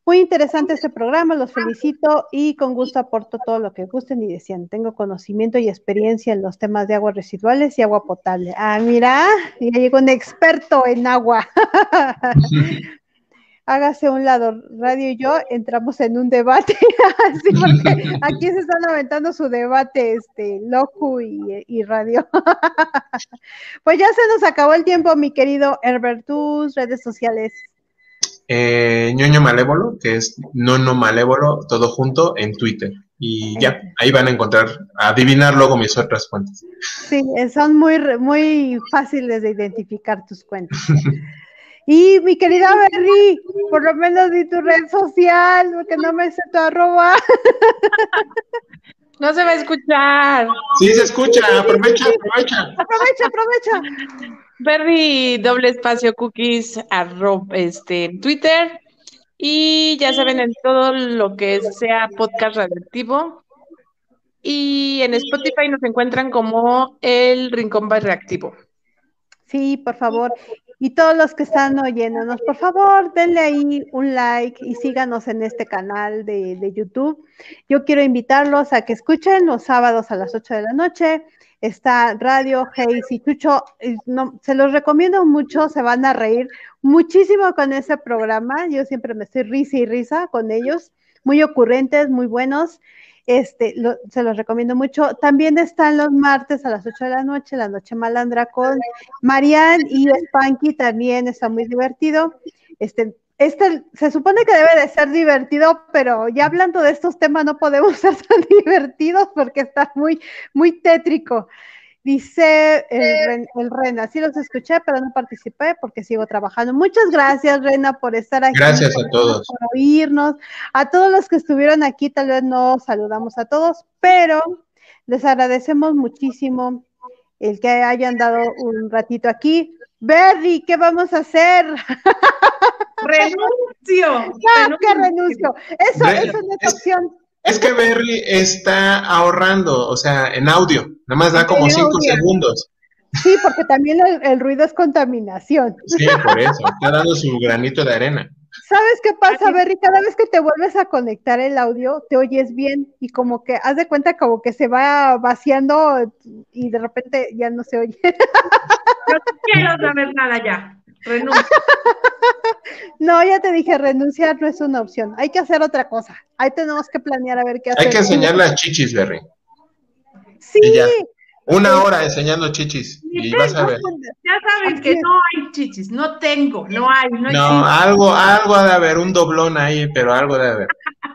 Speaker 2: Muy interesante este programa, los felicito y con gusto aporto todo lo que gusten y decían. Tengo conocimiento y experiencia en los temas de aguas residuales y agua potable. Ah, mira, ya llegó un experto en agua. hágase un lado, Radio y yo entramos en un debate, así porque aquí se están aventando su debate, este, Locu y, Radio. pues ya se nos acabó el tiempo, mi querido Herbert, tus redes sociales.
Speaker 3: Eh, ñoño Malévolo, que es Nono Malévolo, todo junto en Twitter. Y ya, ahí van a encontrar, a adivinar luego mis otras cuentas.
Speaker 2: Sí, son muy, muy fáciles de identificar tus cuentas. Y mi querida Berry, por lo menos di tu red social, porque no me sé tu arroba.
Speaker 1: No se va a escuchar.
Speaker 3: Sí, se escucha, aprovecha, aprovecha.
Speaker 2: Aprovecha, aprovecha.
Speaker 1: Berry, doble espacio cookies, arroba, este, en Twitter. Y ya saben, en todo lo que sea podcast radioactivo. Y en Spotify nos encuentran como el Rincón Reactivo.
Speaker 2: Sí, por favor. Y todos los que están oyéndonos, por favor, denle ahí un like y síganos en este canal de, YouTube. Yo quiero invitarlos a que escuchen los sábados a las 8 de la noche. Está Radio Hey y Chucho. Se los recomiendo mucho, se van a reír muchísimo con ese programa. Yo siempre me estoy risa y risa con ellos. Muy ocurrentes, muy buenos. Este, se los recomiendo mucho. También están los martes a las 8 de la noche, la noche malandra con Marianne y Spanky, también está muy divertido. Este, este se supone que debe de ser divertido, pero ya hablando de estos temas no podemos ser tan divertidos porque está muy, muy tétrico. Dice el, Rena, sí los escuché, pero no participé porque sigo trabajando. Muchas gracias, Rena, por estar aquí.
Speaker 3: Gracias a todos.
Speaker 2: Por oírnos. A todos los que estuvieron aquí, tal vez no saludamos a todos, pero les agradecemos muchísimo el que hayan dado un ratito aquí. Berry, ¿qué vamos a hacer?
Speaker 1: renuncio.
Speaker 2: No, que renuncio. Eso, eso no es opción.
Speaker 3: Es que Berry está ahorrando, o sea, en audio, nada más da como cinco segundos.
Speaker 2: Sí, porque también el, ruido es contaminación.
Speaker 3: Sí, por eso, está dando su granito de arena.
Speaker 2: ¿Sabes qué pasa, Berry? Cada vez que te vuelves a conectar el audio, te oyes bien y como que haz de cuenta como que se va vaciando y de repente ya no se oye.
Speaker 1: No quiero saber nada ya. Renuncio.
Speaker 2: No, ya te dije, renunciar no es una opción. Hay que hacer otra cosa. Ahí tenemos que planear a ver qué hacer.
Speaker 3: Hay que enseñar las chichis, Berry.
Speaker 2: Sí.
Speaker 3: Una hora enseñando chichis y vas a ver.
Speaker 1: Ya saben que no hay chichis, no tengo, no hay, no,
Speaker 3: no algo, algo ha de haber, un doblón ahí, pero algo de haber.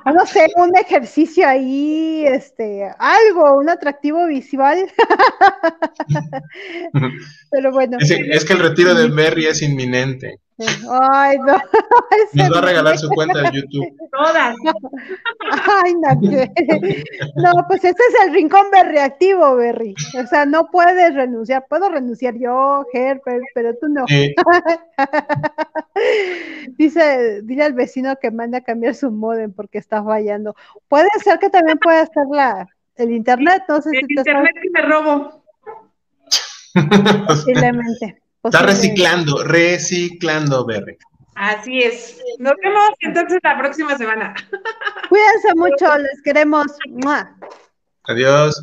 Speaker 2: No sé, un ejercicio ahí, este, algo, un atractivo visual. pero bueno.
Speaker 3: Es, que el retiro de Berry es inminente.
Speaker 2: Ay, no.
Speaker 3: Nos va a regalar su cuenta de YouTube.
Speaker 1: Todas.
Speaker 2: Ay, no, no, pues este es el rincón reactivo, Berry. O sea, no puedes renunciar. Puedo renunciar yo, Herbert, pero tú no. Dice, dile al vecino que mande a cambiar su modem porque está fallando. Puede ser que también pueda ser la, el internet, no sé
Speaker 1: el internet que me robo.
Speaker 2: Posiblemente.
Speaker 3: Está reciclando, reciclando, Berry.
Speaker 1: Así es. Nos vemos entonces la próxima semana.
Speaker 2: Cuídense mucho, les queremos.
Speaker 3: Adiós.